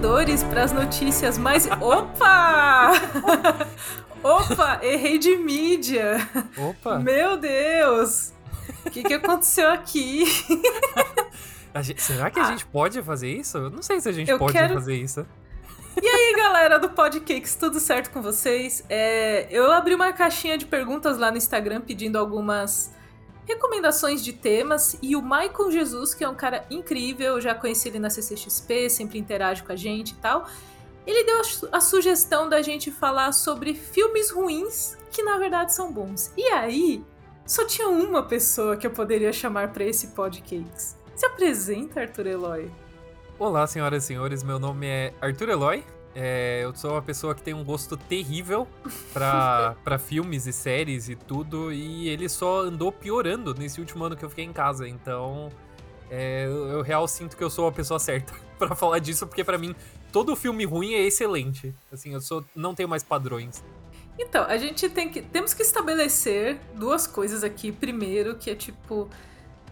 bastidores para as notícias mais. Opa! Opa, errei de mídia. Opa! Meu Deus! O que, que aconteceu aqui? Gente, será que a ah. gente pode fazer isso? Eu não sei se a gente pode quero... fazer isso. E aí, galera do Podcakes, tudo certo com vocês? É, eu abri uma caixinha de perguntas lá no Instagram pedindo algumas recomendações de temas e o Michael Jesus, que é um cara incrível, já conheci ele na CCXP, sempre interage com a gente e tal. Ele deu a, a sugestão da gente falar sobre filmes ruins que na verdade são bons. E aí, só tinha uma pessoa que eu poderia chamar para esse podcast. Se apresenta, Arthur Eloy. Olá, senhoras e senhores, meu nome é Arthur Eloy. É, eu sou uma pessoa que tem um gosto terrível para filmes e séries e tudo, e ele só andou piorando nesse último ano que eu fiquei em casa. Então, é, eu, eu real sinto que eu sou a pessoa certa para falar disso, porque para mim todo filme ruim é excelente. Assim, eu sou, não tenho mais padrões. Então, a gente tem que temos que estabelecer duas coisas aqui. Primeiro, que é tipo,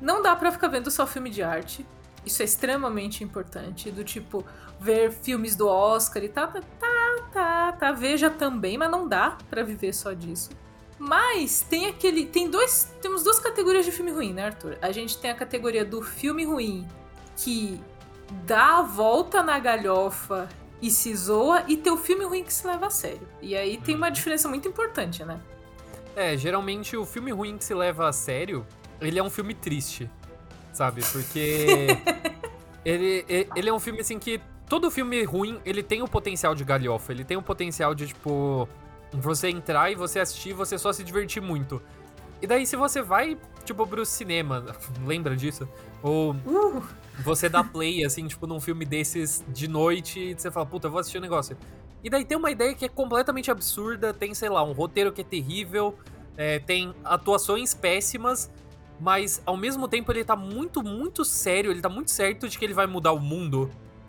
não dá para ficar vendo só filme de arte. Isso é extremamente importante. Do tipo, ver filmes do Oscar e tal, tá, tá, tá, tá, veja também, mas não dá para viver só disso. Mas tem aquele. Tem dois. Temos duas categorias de filme ruim, né, Arthur? A gente tem a categoria do filme ruim que dá a volta na galhofa e se zoa, e tem o filme ruim que se leva a sério. E aí tem uma diferença muito importante, né? É, geralmente o filme ruim que se leva a sério, ele é um filme triste sabe? Porque ele, ele é um filme assim que todo filme ruim, ele tem o potencial de galhofa, ele tem o potencial de tipo você entrar e você assistir, você só se divertir muito. E daí se você vai tipo pro cinema, lembra disso? Ou uh. você dá play assim, tipo num filme desses de noite e você fala, puta, eu vou assistir o um negócio. E daí tem uma ideia que é completamente absurda, tem, sei lá, um roteiro que é terrível, é, tem atuações péssimas, mas ao mesmo tempo ele tá muito, muito sério, ele tá muito certo de que ele vai mudar o mundo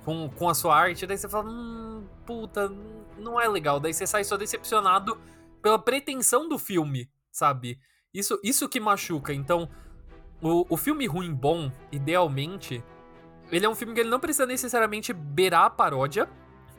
com, com a sua arte. Daí você fala, hum, puta, não é legal. Daí você sai só decepcionado pela pretensão do filme, sabe? Isso, isso que machuca. Então, o, o filme ruim bom, idealmente, ele é um filme que ele não precisa necessariamente beirar a paródia.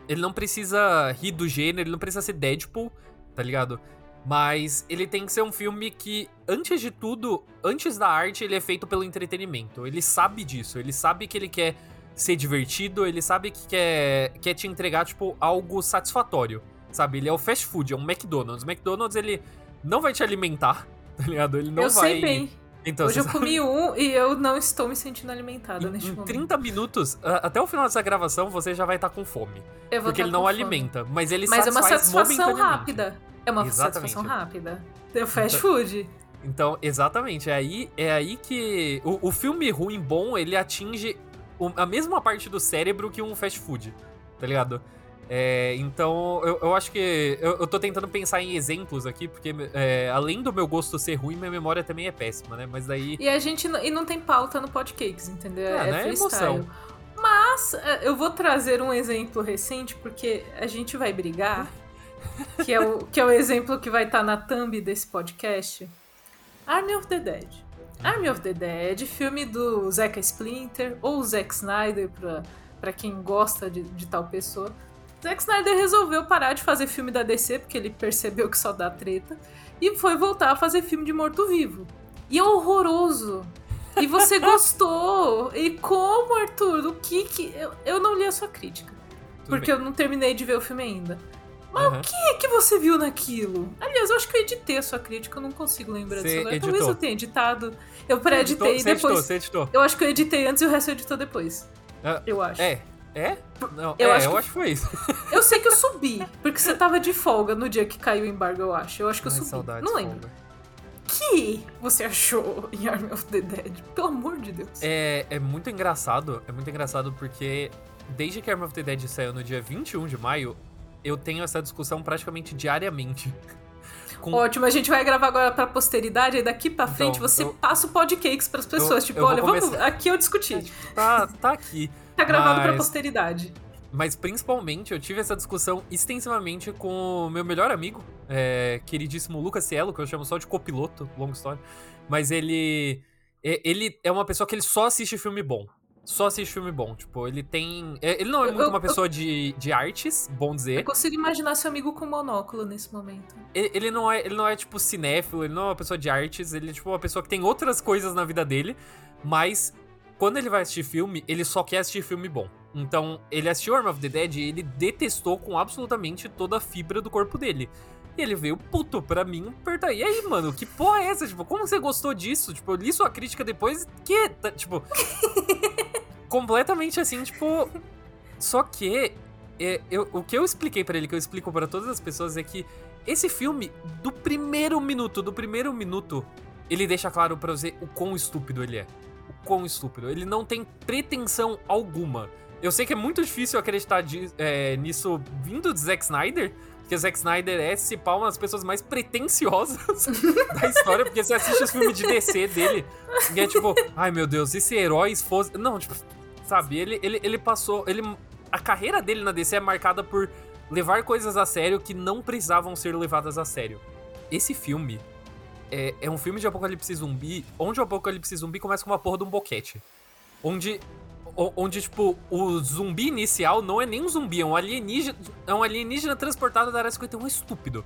Ele não precisa rir do gênero, ele não precisa ser Deadpool, tá ligado? Mas ele tem que ser um filme que, antes de tudo, antes da arte, ele é feito pelo entretenimento. Ele sabe disso, ele sabe que ele quer ser divertido, ele sabe que quer, quer te entregar, tipo, algo satisfatório. Sabe? Ele é o fast food, é um McDonald's. O McDonald's, ele não vai te alimentar, tá ligado? Ele não eu vai. Sei bem. Então, Hoje eu sabe... comi um e eu não estou me sentindo alimentada em, neste em momento. 30 minutos, até o final dessa gravação, você já vai estar com fome. Eu vou porque ele não alimenta, mas ele mas satisfaz é uma satisfação rápida. É uma Exatamente. satisfação rápida. É o fast então, food. Então, exatamente. É aí, é aí que. O, o filme ruim bom, ele atinge a mesma parte do cérebro que um fast food. Tá ligado? É, então, eu, eu, acho que. Eu, eu tô tentando pensar em exemplos aqui, porque é, além do meu gosto ser ruim, minha memória também é péssima, né? Mas daí. E a gente e não tem pauta no Podcakes, entendeu? É, é né? freestyle. Emoção. Mas é, eu vou trazer um exemplo recente, porque a gente vai brigar que é o, que é o exemplo que vai estar tá na thumb desse podcast. Army of the Dead. Army of the Dead, filme do Zeca Splinter ou Zack Snyder, pra, pra quem gosta de, de tal pessoa. Zack Snyder resolveu parar de fazer filme da DC porque ele percebeu que só dá treta e foi voltar a fazer filme de morto-vivo. E é horroroso. E você gostou. E como, Arthur? O que que. Eu, eu não li a sua crítica. Tudo porque bem. eu não terminei de ver o filme ainda. Mas uhum. o que é que você viu naquilo? Aliás, eu acho que eu editei a sua crítica, eu não consigo lembrar disso agora. Talvez eu tenha editado. Eu pré-editei e depois. Editou, você editou. Eu acho que eu editei antes e o resto editou depois. Uh, eu acho. É. É? Não, eu, é, acho, eu que... acho que foi isso. Eu sei que eu subi, porque você tava de folga no dia que caiu o embargo, eu acho. Eu acho que eu Ai, subi. Não lembro. Folga. que você achou em Army of the Dead? Pelo amor de Deus. É, é muito engraçado. É muito engraçado porque desde que Army of the Dead saiu no dia 21 de maio, eu tenho essa discussão praticamente diariamente. Com... Ótimo, a gente vai gravar agora pra posteridade e daqui pra frente então, você eu... passa o podcakes pras pessoas. Eu, tipo, eu olha, vamos. Aqui eu discuti. Tá, tá aqui. tá gravado mas... pra posteridade. Mas principalmente eu tive essa discussão extensivamente com o meu melhor amigo, é, queridíssimo Lucas Cielo, que eu chamo só de copiloto, longa história. Mas ele. Ele é uma pessoa que ele só assiste filme bom. Só assiste filme bom. Tipo, ele tem. é, Ele não é Eu- muito eu- uma pessoa de, de artes, bom Eu dizer. consigo imaginar seu amigo com monóculo nesse momento. Ele, ele não é, ele não é, tipo, cinéfilo, ele não é uma pessoa de artes, ele é, tipo, uma pessoa que tem outras coisas na vida dele, mas quando ele vai assistir filme, ele só quer assistir filme bom. Então, ele assistiu Arm of the Dead e ele detestou com absolutamente toda a fibra do corpo dele. E ele veio puto pra mim perguntar: E aí, mano, que porra é essa? Tipo, como você gostou disso? Tipo, eu li sua crítica depois. Que? Tá, Tipo. Completamente assim, tipo. Só que. é, eu- o que eu expliquei pra ele, que eu explico pra todas as pessoas, é que esse filme, do primeiro minuto, do primeiro minuto, ele deixa claro pra você o quão estúpido ele é. O quão estúpido. Ele não tem pretensão alguma. Eu sei que é muito difícil acreditar de- é, nisso vindo de Zack Snyder, porque Zack Snyder é, se pá, uma das pessoas mais pretensiosas da história, porque você assiste os filmes de DC dele, e é tipo, ai meu Deus, e se heróis fossem. Não, tipo, sabe, ele, ele, ele passou. Ele, a carreira dele na DC é marcada por levar coisas a sério que não precisavam ser levadas a sério. Esse filme é, é um filme de apocalipse zumbi, onde o apocalipse zumbi começa com uma porra de um boquete. Onde, onde tipo, o zumbi inicial não é nem um zumbi, é um alienígena, é um alienígena transportado da área 51, é estúpido.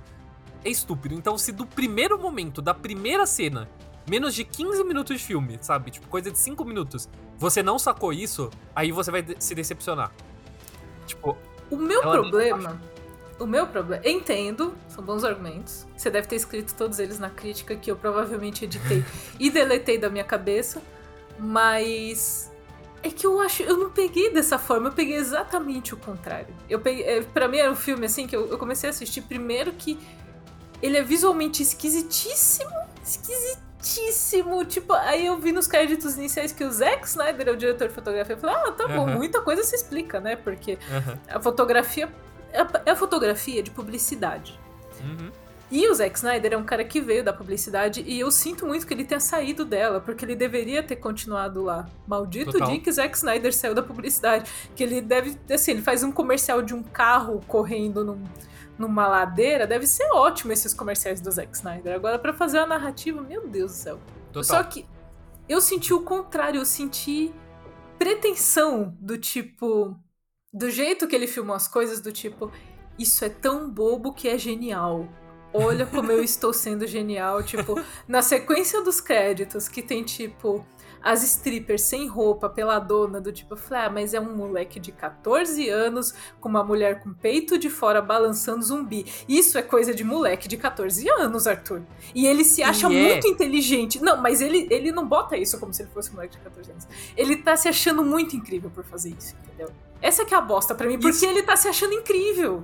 É estúpido. Então, se do primeiro momento, da primeira cena, menos de 15 minutos de filme, sabe? Tipo, coisa de 5 minutos, você não sacou isso, aí você vai de- se decepcionar. Tipo, O meu problema. O meu problema. Entendo, são bons argumentos. Você deve ter escrito todos eles na crítica que eu provavelmente editei e deletei da minha cabeça. Mas. É que eu acho. Eu não peguei dessa forma, eu peguei exatamente o contrário. Eu peguei. é, Pra mim era um filme assim que eu, eu comecei a assistir primeiro que ele é visualmente esquisitíssimo. Tipo, aí eu vi nos créditos iniciais que o Zack Snyder é o diretor de fotografia. Eu falei, ah, tá bom, Aham. muita coisa se explica, né? Porque aham, a fotografia é a- é a fotografia de publicidade. uhum. E o Zack Snyder é um cara que veio da publicidade e eu sinto muito que ele tenha saído dela, porque ele deveria ter continuado lá. Maldito Total. dia que Zack Snyder saiu da publicidade. Que ele deve, assim, ele faz um comercial de um carro correndo num- numa ladeira, deve ser ótimo esses comerciais do Zack Snyder. Agora, pra fazer a narrativa, meu Deus do céu. Total. Só que eu senti o contrário, eu senti pretensão do tipo. Do jeito que ele filmou as coisas, do tipo, isso é tão bobo que é genial. Olha como eu estou sendo genial. Tipo, na sequência dos créditos, que tem, tipo, as strippers sem roupa, peladona, do tipo, eu falei, ah, mas é um moleque de 14 anos com uma mulher com peito de fora balançando zumbi. Isso é coisa de moleque de 14 anos, Arthur. E ele se acha E é. muito inteligente. Não, mas ele, ele não bota isso como se ele fosse um moleque de 14 anos. Ele tá se achando muito incrível por fazer isso, entendeu? Essa que é a bosta pra mim, porque Isso- ele tá se achando incrível.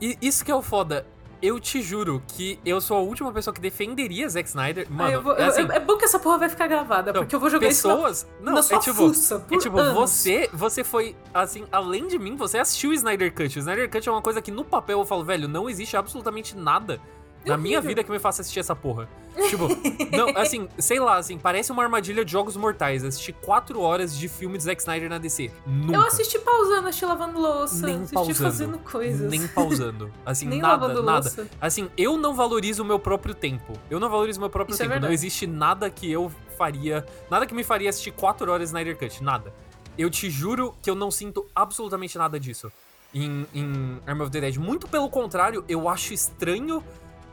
E isso que é o foda. Eu te juro que eu sou a última pessoa que defenderia Zack Snyder. Ah, Mano, eu vou- é assim, é, é bom que essa porra vai ficar gravada, Não, porque eu vou jogar isso pessoas. na, Não, na sua é tipo. fuça É tipo, anos. você, você foi, assim, além de mim, você assistiu o Snyder Cut. O Snyder Cut é uma coisa que no papel eu falo, velho, não existe absolutamente nada na minha horrível. vida que me faça assistir essa porra. Tipo, não, assim, sei lá, assim, parece uma armadilha de jogos mortais. Assistir quatro horas de filme de Zack Snyder na DC. Nunca. Eu assisti pausando, assisti lavando louça, Nem assisti pausando. fazendo coisas. Nem pausando. Assim, Nem nada, nada. louça. Assim, eu não valorizo o meu próprio tempo. Eu não valorizo o meu próprio Isso é tempo. não verdade. existe nada que eu faria. Nada que me faria assistir 4 horas de Snyder Cut. Nada. Eu te juro que eu não sinto absolutamente nada disso em, em Arm of the Dead. Muito pelo contrário, eu acho estranho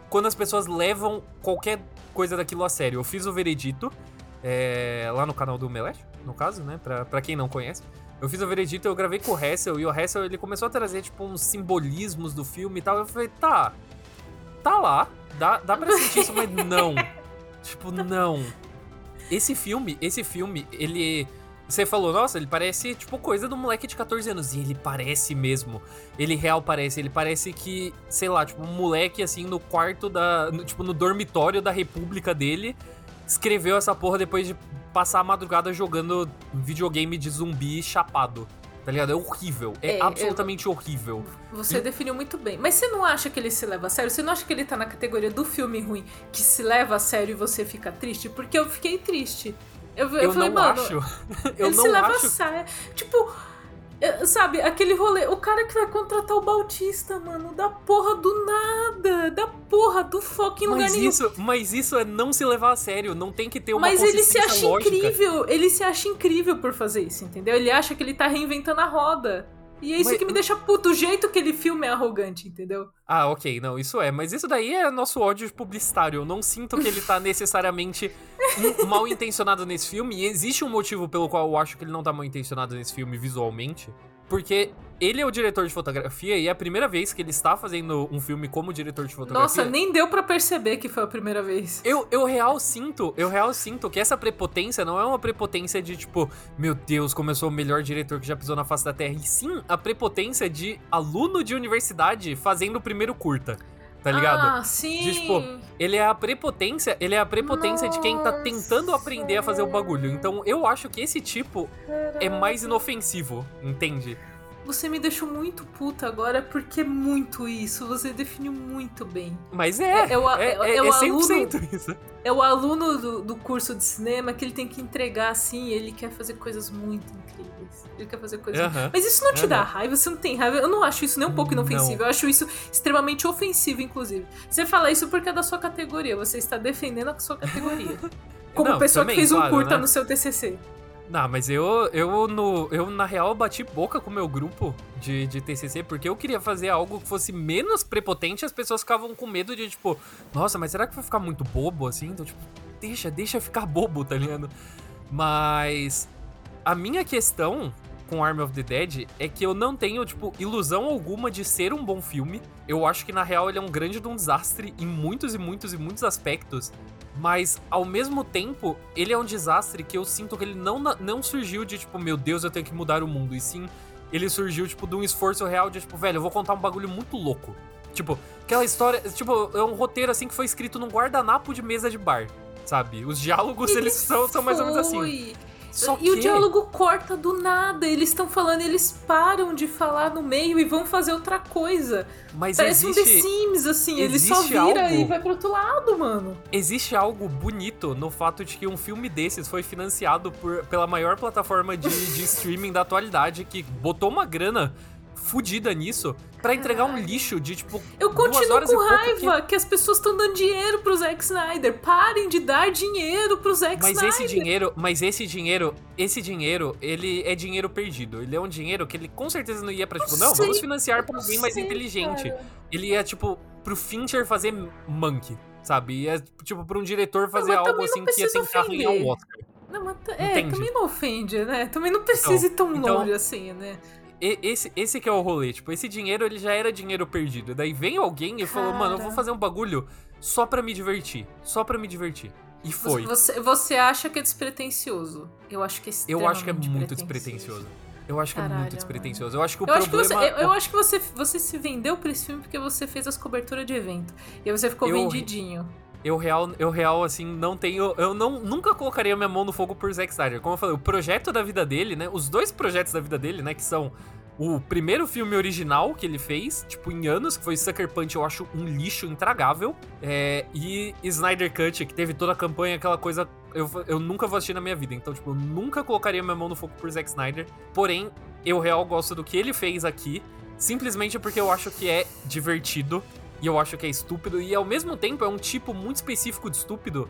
quando as pessoas levam qualquer coisa daquilo a sério. Eu fiz o veredito é, lá no canal do Melete, no caso, né? Pra, pra quem não conhece. Eu fiz o veredito, eu gravei com o Hessel, e o Hessel ele começou a trazer, tipo, uns simbolismos do filme e tal. Eu falei, tá, tá lá, dá, dá pra sentir isso, mas não. Tipo, não. Esse filme, esse filme, ele. Você falou, nossa, ele parece, tipo, coisa do moleque de 14 anos. E ele parece mesmo. Ele real parece. Ele parece que, sei lá, tipo, um moleque, assim, no quarto da. no- tipo, no dormitório da república dele, escreveu essa porra depois de passar a madrugada jogando videogame de zumbi chapado. Tá ligado? É horrível. É, É, eu- absolutamente horrível. Você definiu muito bem. Mas você não acha que ele se leva a sério? Você não acha que ele tá na categoria do filme ruim que se leva a sério e você fica triste? Porque eu fiquei triste. Eu, eu Eu, falei, não mano, acho. Eu ele não se leva a acho. sério. Tipo, sabe, aquele rolê. O cara que vai contratar o Bautista, mano, da porra do nada. Da porra do fucking lugar Mas nenhum. isso, mas isso é não se levar a sério, não tem que ter uma Mas ele se acha lógica. incrível, ele se acha incrível por fazer isso, entendeu? Ele acha que ele tá reinventando a roda. E é isso Mas- que me deixa puto, o jeito que ele filma é arrogante, entendeu? Ah, ok, não, isso é. Mas isso daí é nosso ódio publicitário. Eu não sinto que ele tá necessariamente um- mal intencionado nesse filme. E existe um motivo pelo qual eu acho que ele não tá mal intencionado nesse filme visualmente. Porque ele é o diretor de fotografia e é a primeira vez que ele está fazendo um filme como diretor de fotografia. Nossa, nem deu pra perceber que foi a primeira vez. Eu, eu real sinto, eu real sinto que essa prepotência não é uma prepotência de tipo, meu Deus, como eu sou o melhor diretor que já pisou na face da Terra. E sim a prepotência de aluno de universidade fazendo o primeiro curta. Tá ligado? Ah, sim. De, tipo, Ele é a prepotência, ele é a prepotência de quem tá Nossa. tentando aprender a fazer o bagulho. Então eu acho que esse tipo é mais inofensivo, entende? Você me deixou muito puta agora porque é muito isso. Você definiu muito bem. Mas é, É- é o- é, é- é, é o é 100% isso. É o aluno do, do curso de cinema que ele tem que entregar assim, ele quer fazer coisas muito incríveis. Ele quer fazer coisas. Aham. Mas isso não te dá Aham. raiva, você não tem raiva. Eu não acho isso nem um pouco inofensivo, eu acho isso extremamente ofensivo, inclusive. Você fala isso porque é da sua categoria, você está defendendo a sua categoria. Como Não, pessoa também, que fez um claro, curta né? no seu TCC. Não, mas eu, eu, no, eu, na real, bati boca com o meu grupo de, de TCC, porque eu queria fazer algo que fosse menos prepotente, as pessoas ficavam com medo de, tipo, nossa, mas será que vai ficar muito bobo, assim? Então, tipo, deixa, deixa ficar bobo, tá ligado? Mas a minha questão com Army of the Dead é que eu não tenho, tipo, ilusão alguma de ser um bom filme. Eu acho que, na real, ele é um grande de um desastre em muitos e muitos e muitos aspectos. Mas, ao mesmo tempo, ele é um desastre que eu sinto que ele não, não surgiu de, tipo, meu Deus, eu tenho que mudar o mundo. E sim, ele surgiu, tipo, de um esforço real de, tipo, velho, eu vou contar um bagulho muito louco. Tipo, aquela história, tipo, é um roteiro, assim, que foi escrito num guardanapo de mesa de bar, sabe? Os diálogos, eles são, são mais ou menos assim. Só e que... o diálogo corta do nada. Eles estão falando, eles param de falar no meio e vão fazer outra coisa. Mas Parece existe... um The Sims, assim. Ele só vira algo- e vai pro outro lado, mano. Existe algo bonito no fato de que um filme desses foi financiado por, pela maior plataforma de, de streaming da atualidade, que botou uma grana fudida nisso pra entregar um lixo de, tipo, Eu continuo com raiva que... as pessoas estão dando dinheiro pro Zack Snyder. Parem de dar dinheiro pro Zack Mas Snyder. esse dinheiro, mas esse dinheiro, esse dinheiro, ele é dinheiro perdido. Ele é um dinheiro que ele com certeza não ia pra, tipo, não, sei, vamos financiar pra alguém mais sei, inteligente. cara. Ele ia, tipo, pro Fincher fazer Monkey, sabe? Ia, tipo, pra um diretor fazer mas algo não assim que ia tentar ofender. o Oscar. Não, mas é, Entende? também não ofende, né? Também não precisa ir tão então- longe assim, né? E- Esse, esse que é o rolê, tipo, esse dinheiro ele já era dinheiro perdido. Daí vem alguém e falou, mano, eu vou Cara. fazer um bagulho só pra me divertir. Só pra me divertir. E foi. Você, você acha que é despretensioso? Eu acho que é Eu acho que é muito despretensioso. Eu acho que é Caralho, muito despretensioso. Eu acho que o Eu acho, que problema. você, eu, eu acho que você, você se vendeu pra esse filme porque você fez as coberturas de evento. E aí você ficou Eu- vendidinho. Eu real, eu real, assim, não tenho. Eu não, nunca colocaria minha mão no fogo por Zack Snyder. Como eu falei, o projeto da vida dele, né? Os dois projetos da vida dele, né? Que são o primeiro filme original que ele fez, tipo, em anos, que foi Sucker Punch, eu acho um lixo intragável. É, e Snyder Cut, que teve toda a campanha, aquela coisa. Eu, eu nunca vou assistir na minha vida. Então, tipo, eu nunca colocaria minha mão no fogo por Zack Snyder. Porém, eu real gosto do que ele fez aqui. Simplesmente porque eu acho que é divertido. E eu acho que é estúpido. E ao mesmo tempo é um tipo muito específico de estúpido.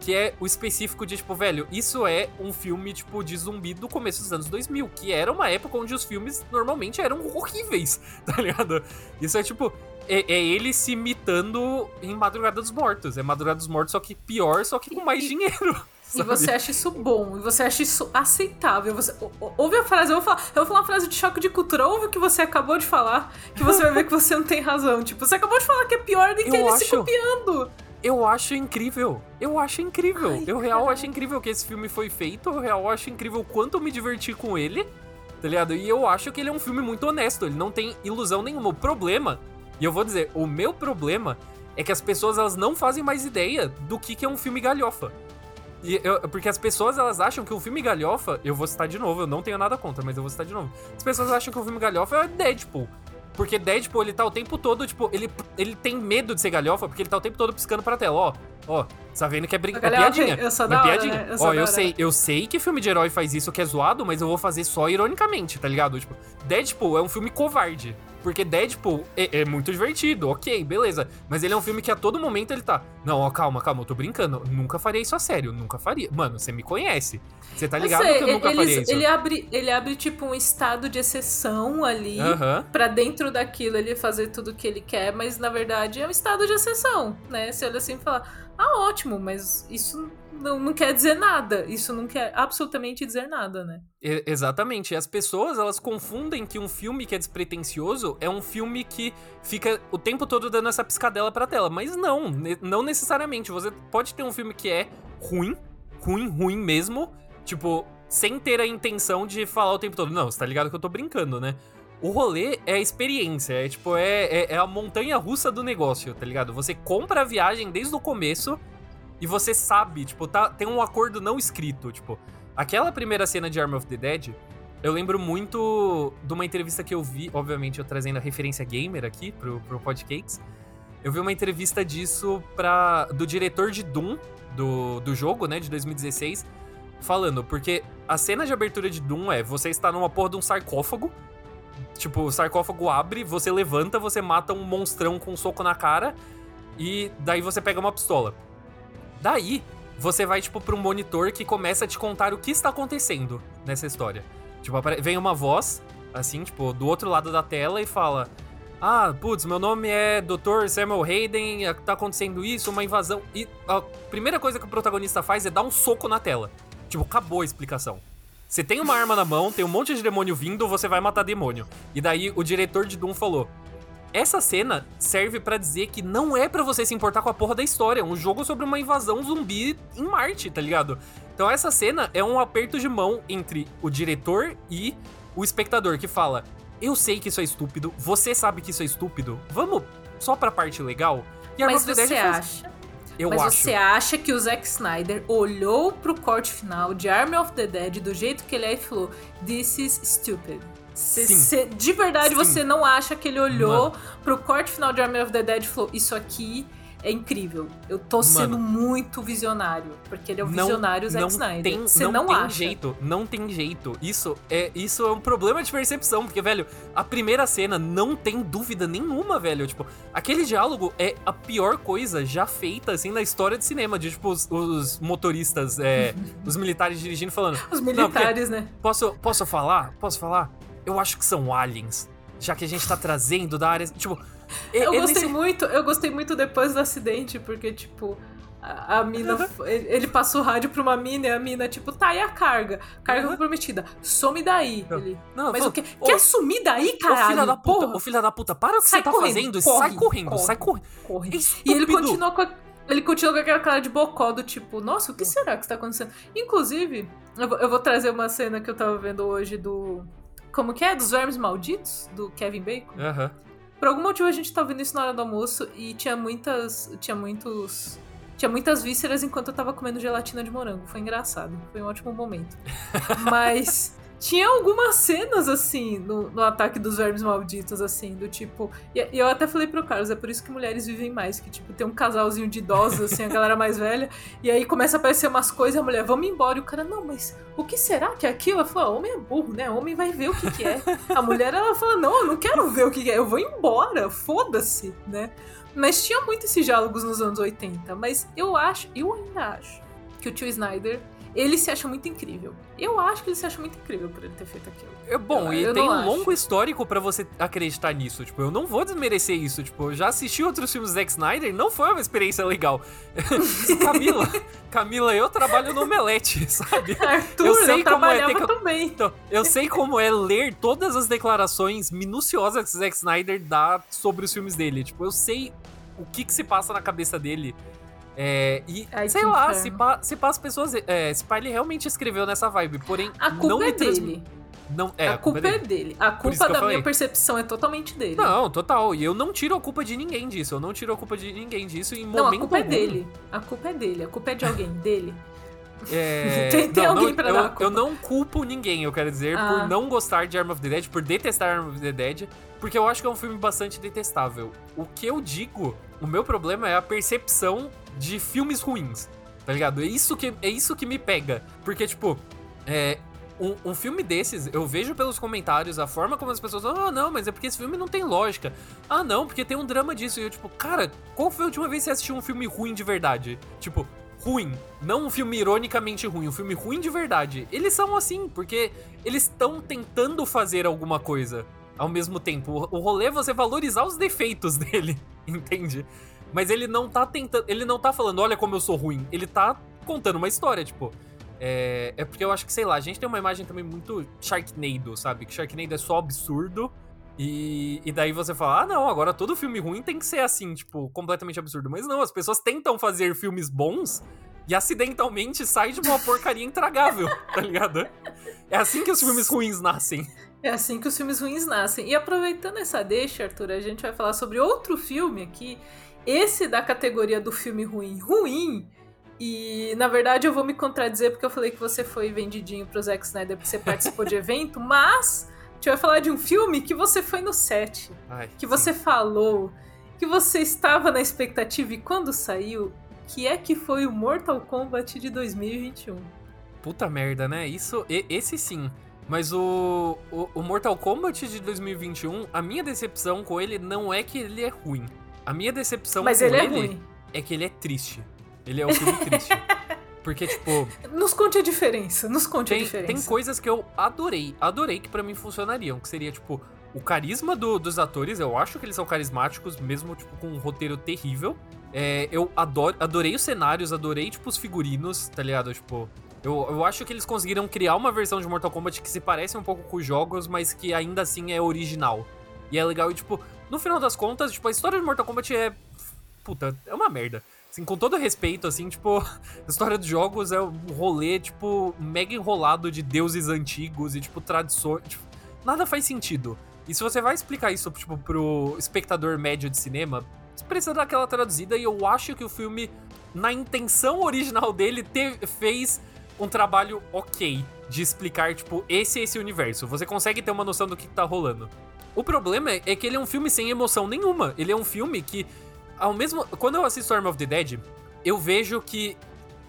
Que é o específico de, tipo, velho, isso é um filme, tipo, de zumbi do começo dos anos 2000. Que era uma época onde os filmes normalmente eram horríveis, tá ligado? Isso é, tipo, é, é ele se imitando em Madrugada dos Mortos. É Madrugada dos Mortos, só que pior, só que com mais dinheiro. E você acha isso bom, e você acha isso aceitável. Você, ou- ou- ouve a frase, eu vou, falar, eu vou falar uma frase de choque de cultura. Ouve o que você acabou de falar, que você vai ver que você não tem razão. Tipo, você acabou de falar que é pior do que ele se acho- copiando. Eu acho incrível. Eu acho incrível. Ai, eu real caralho. acho incrível que esse filme foi feito. Eu real acho incrível o quanto eu me diverti com ele. Tá ligado? E eu acho que ele é um filme muito honesto. Ele não tem ilusão nenhuma. O problema, e eu vou dizer, o meu problema é que as pessoas elas não fazem mais ideia do que, que é um filme galhofa. E eu- porque as pessoas elas acham que um filme galhofa, eu vou citar de novo, eu não tenho nada contra, mas eu vou citar de novo. As pessoas acham que um filme galhofa é Deadpool. Porque Deadpool, ele tá o tempo todo, tipo, ele, ele tem medo de ser galhofa, porque ele tá o tempo todo piscando pra tela. Ó, ó, tá vendo que é, brin... é piadinha. eu sou é da hora, piadinha. né? Eu Ó, eu hora. sei, eu sei que filme de herói faz isso que é zoado, mas eu vou fazer só ironicamente, tá ligado? Tipo, Deadpool é um filme covarde. Porque Deadpool é, é, muito divertido, ok, beleza. Mas ele é um filme que a todo momento ele tá. Não, ó, calma, calma, eu tô brincando. Nunca faria isso a sério, nunca faria. Mano, você me conhece. Você tá ligado sei, que eu nunca faria isso. Ele abre, ele abre, tipo, um estado de exceção ali. Uhum. pra dentro daquilo ele fazer tudo o que ele quer, mas na verdade é um estado de exceção, né? Você olha assim e fala, ah, ótimo, mas isso não, não quer dizer nada. Isso não quer absolutamente dizer nada, né? E, exatamente. As pessoas, elas confundem que um filme que é despretensioso é um filme que fica o tempo todo dando essa piscadela pra tela. Mas não, não necessariamente. Você pode ter um filme que é ruim, ruim, ruim mesmo, tipo, sem ter a intenção de falar o tempo todo. Não, você tá ligado que eu tô brincando, né? O rolê é a experiência, é tipo, é, é, é a montanha russa do negócio, tá ligado? Você compra a viagem desde o começo e você sabe, tipo, tá, tem um acordo não escrito, tipo. Aquela primeira cena de Arm of the Dead, eu lembro muito de uma entrevista que eu vi, obviamente eu trazendo a referência gamer aqui pro, pro Podcakes. Eu vi uma entrevista disso pra, do diretor de Doom, do, do jogo, né, de 2016, falando, porque a cena de abertura de Doom é você está numa porra de um sarcófago, tipo, o sarcófago abre, você levanta, você mata um monstrão com um soco na cara, e daí você pega uma pistola. Daí, você vai, tipo, pra um monitor que começa a te contar o que está acontecendo nessa história. Tipo, vem uma voz, assim, tipo, do outro lado da tela e fala: Ah, putz, meu nome é Dr. Samuel Hayden, tá acontecendo isso, uma invasão. E a primeira coisa que o protagonista faz é dar um soco na tela. Tipo, acabou a explicação. Você tem uma arma na mão, tem um monte de demônio vindo, você vai matar demônio. E daí o diretor de Doom falou: essa cena serve para dizer que não é para você se importar com a porra da história. É um jogo sobre uma invasão zumbi em Marte, tá ligado? Então essa cena é um aperto de mão entre o diretor e o espectador que fala: Eu sei que isso é estúpido, você sabe que isso é estúpido, vamos só pra parte legal. E Mas você acha? Eu Mas acho. você acha que o Zack Snyder olhou pro corte final de Army of the Dead do jeito que ele é e falou: This is stupid. Cê, cê, de verdade, Sim. você não acha que ele olhou Mano. pro corte final de Army of the Dead e falou: Isso aqui é incrível. Eu tô sendo muito visionário. Porque ele é o visionário Zack não Snyder. Você não, não tem acha. jeito, não tem jeito. Isso é, isso é um problema de percepção. Porque, velho, a primeira cena não tem dúvida nenhuma, velho. Tipo, aquele diálogo é a pior coisa já feita, assim, na história de cinema. De, tipo, os, os motoristas, é, os militares dirigindo falando. Os militares, né? Posso, posso falar? Posso falar? Eu acho que são aliens. Já que a gente tá trazendo da área. Tipo. Eu gostei muito, eu gostei muito depois do acidente, porque, tipo, a, a mina. Uhum. Ele passou o rádio pra uma mina e a mina, tipo, tá aí a carga. Carga uhum. comprometida. Some daí. Não. Ele. Não, Mas o que? Ô, Quer sumir daí, caralho? Ô, filha da puta, ô, filha da puta, para o que sai você tá correndo, fazendo. Corre, sai correndo, corre, sai correndo. Corre. É e ele continuou com a, ele continua com aquela cara de bocó do tipo, nossa, o que será que está acontecendo? Inclusive, eu vou, eu vou trazer uma cena que eu tava vendo hoje do como que é? Dos Vermes Malditos, do Kevin Bacon. Uhum. Por algum motivo a gente tá vendo isso na hora do almoço e tinha muitas. Tinha muitos. Tinha muitas vísceras enquanto eu tava comendo gelatina de morango. Foi engraçado. Foi um ótimo momento. Mas. Tinha algumas cenas, assim, no, no ataque dos vermes malditos, assim, do tipo. E, e, eu até falei pro Carlos, é por isso que mulheres vivem mais, que, tipo, tem um casalzinho de idosos, assim, a galera mais velha, e aí começa a aparecer umas coisas a mulher, vamos embora. E o cara, não, mas o que será que é aquilo? Ela fala, homem é burro, né? Homem vai ver o que, que é. A mulher, ela fala, não, eu não quero ver o que, que é, eu vou embora, foda-se, né? Mas tinha muito esses diálogos nos anos 80, mas eu acho, eu ainda acho, que o tio Snyder ele se acha muito incrível. Eu acho que ele se acha muito incrível por ele ter feito aquilo. É bom, eu, e eu tem um acho. longo histórico para você acreditar nisso. Tipo, eu não vou desmerecer isso. Tipo, eu já assisti outros filmes do Zack Snyder, não foi uma experiência legal. Camila, Camila, eu trabalho no Omelete, sabe? Arthur, eu sei eu como é ter que... também. Então, eu sei como é ler todas as declarações minuciosas que o Zack Snyder dá sobre os filmes dele. Tipo, eu sei o que, que se passa na cabeça dele é, e, Ai, sei lá, se pá, se pá as pessoas. É, se pá ele realmente escreveu nessa vibe, porém. A culpa não é dele. Não, é, a, a culpa, culpa é dele. A culpa da minha percepção é totalmente dele. Não, total. E eu não tiro a culpa de ninguém disso. Eu não tiro a culpa de ninguém disso em momento Não, a culpa algum. é dele. A culpa é dele. A culpa é de alguém. dele. É... tem, tem não, alguém não, pra eu, dar eu não culpo ninguém, eu quero dizer, ah. por não gostar de Arm of the Dead, por detestar Arm of the Dead, porque eu acho que é um filme bastante detestável. O que eu digo, o meu problema é a percepção de filmes ruins, tá ligado? É isso que, é isso que me pega. Porque, tipo, é, um, um, filme desses, eu vejo pelos comentários a forma como as pessoas falam, ah, não, mas é porque esse filme não tem lógica. Ah, não, porque tem um drama disso. E eu, tipo, cara, qual foi a última vez que você assistiu um filme ruim de verdade? Tipo, ruim. Não um filme ironicamente ruim, um filme ruim de verdade. Eles são assim, porque eles estão tentando fazer alguma coisa ao mesmo tempo. O rolê é você valorizar os defeitos dele, entende? Mas ele não tá tentando. Ele não tá falando, olha como eu sou ruim. Ele tá contando uma história, tipo. É, é porque eu acho que, sei lá, a gente tem uma imagem também muito Sharknado, sabe? Que Sharknado é só absurdo. E, e daí você fala, ah, não, agora todo filme ruim tem que ser assim, tipo, completamente absurdo. Mas não, as pessoas tentam fazer filmes bons e acidentalmente sai de uma porcaria intragável, tá ligado? É assim que os filmes ruins nascem. É assim que os filmes ruins nascem. E aproveitando essa deixa, Arthur, a gente vai falar sobre outro filme aqui. Esse da categoria do filme ruim, ruim, e na verdade eu vou me contradizer porque eu falei que você foi vendidinho pro Zack Snyder porque você participou de evento, mas a gente vai falar de um filme que você foi no set, Ai, que você falou, que você estava na expectativa e quando saiu, que é que foi o Mortal Kombat de 2021. Puta merda, né? Isso, esse sim. Mas o, o, o Mortal Kombat de 2021, a minha decepção com ele não é que ele é ruim. A minha decepção Mas com ele, é, ruim. é que ele é triste. Ele é um filme triste. Porque, tipo. Nos conte a diferença. Nos conte tem, a diferença. Tem coisas que eu adorei. Adorei que para mim funcionariam. Que seria, tipo, o carisma do, dos atores. Eu acho que eles são carismáticos, mesmo, tipo, com um roteiro terrível. É, eu adoro, adorei os cenários, adorei, tipo, os figurinos, tá ligado? Tipo. Eu, eu acho que eles conseguiram criar uma versão de Mortal Kombat que se parece um pouco com os jogos, mas que ainda assim é original. E é legal, e, tipo, no final das contas, tipo, a história de Mortal Kombat é. Puta, é uma merda. Assim, com todo respeito, assim, tipo, a história dos jogos é um rolê, tipo, mega enrolado de deuses antigos e, tipo, tradições. Tipo, nada faz sentido. E se você vai explicar isso, tipo, pro espectador médio de cinema, você precisa dar aquela traduzida e eu acho que o filme, na intenção original dele, fez um trabalho ok de explicar, tipo, esse é esse universo. Você consegue ter uma noção do que tá rolando. O problema é, que ele é um filme sem emoção nenhuma. Ele é um filme que ao mesmo. Quando eu assisto Arm of the Dead, eu vejo que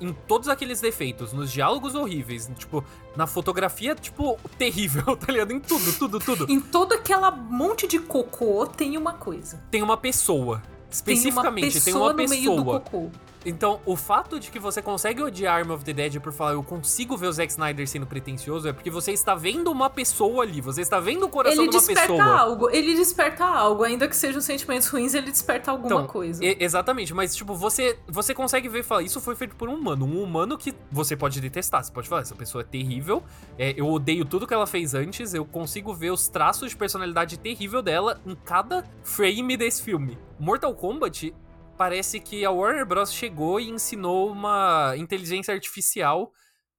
em todos aqueles defeitos, nos diálogos horríveis, tipo, na fotografia, tipo, terrível, tá ligado? Em tudo, tudo, tudo. em todo aquela monte de cocô tem uma coisa. Tem uma pessoa. Especificamente, tem uma pessoa, tem uma pessoa. Então, o fato de que você consegue odiar Arm of the Dead por falar eu consigo ver o Zack Snyder sendo pretencioso é porque você está vendo uma pessoa ali, você está vendo o coração ele de uma pessoa. Ele desperta algo, ele desperta algo, ainda que sejam sentimentos ruins, ele desperta alguma então, coisa. exatamente, mas tipo, você você consegue ver e falar, isso foi feito por um humano, um humano que você pode detestar, você pode falar, essa pessoa é terrível, é, eu odeio tudo que ela fez antes, eu consigo ver os traços de personalidade terrível dela em cada frame desse filme. Mortal Kombat parece que a Warner Bros. chegou e ensinou uma inteligência artificial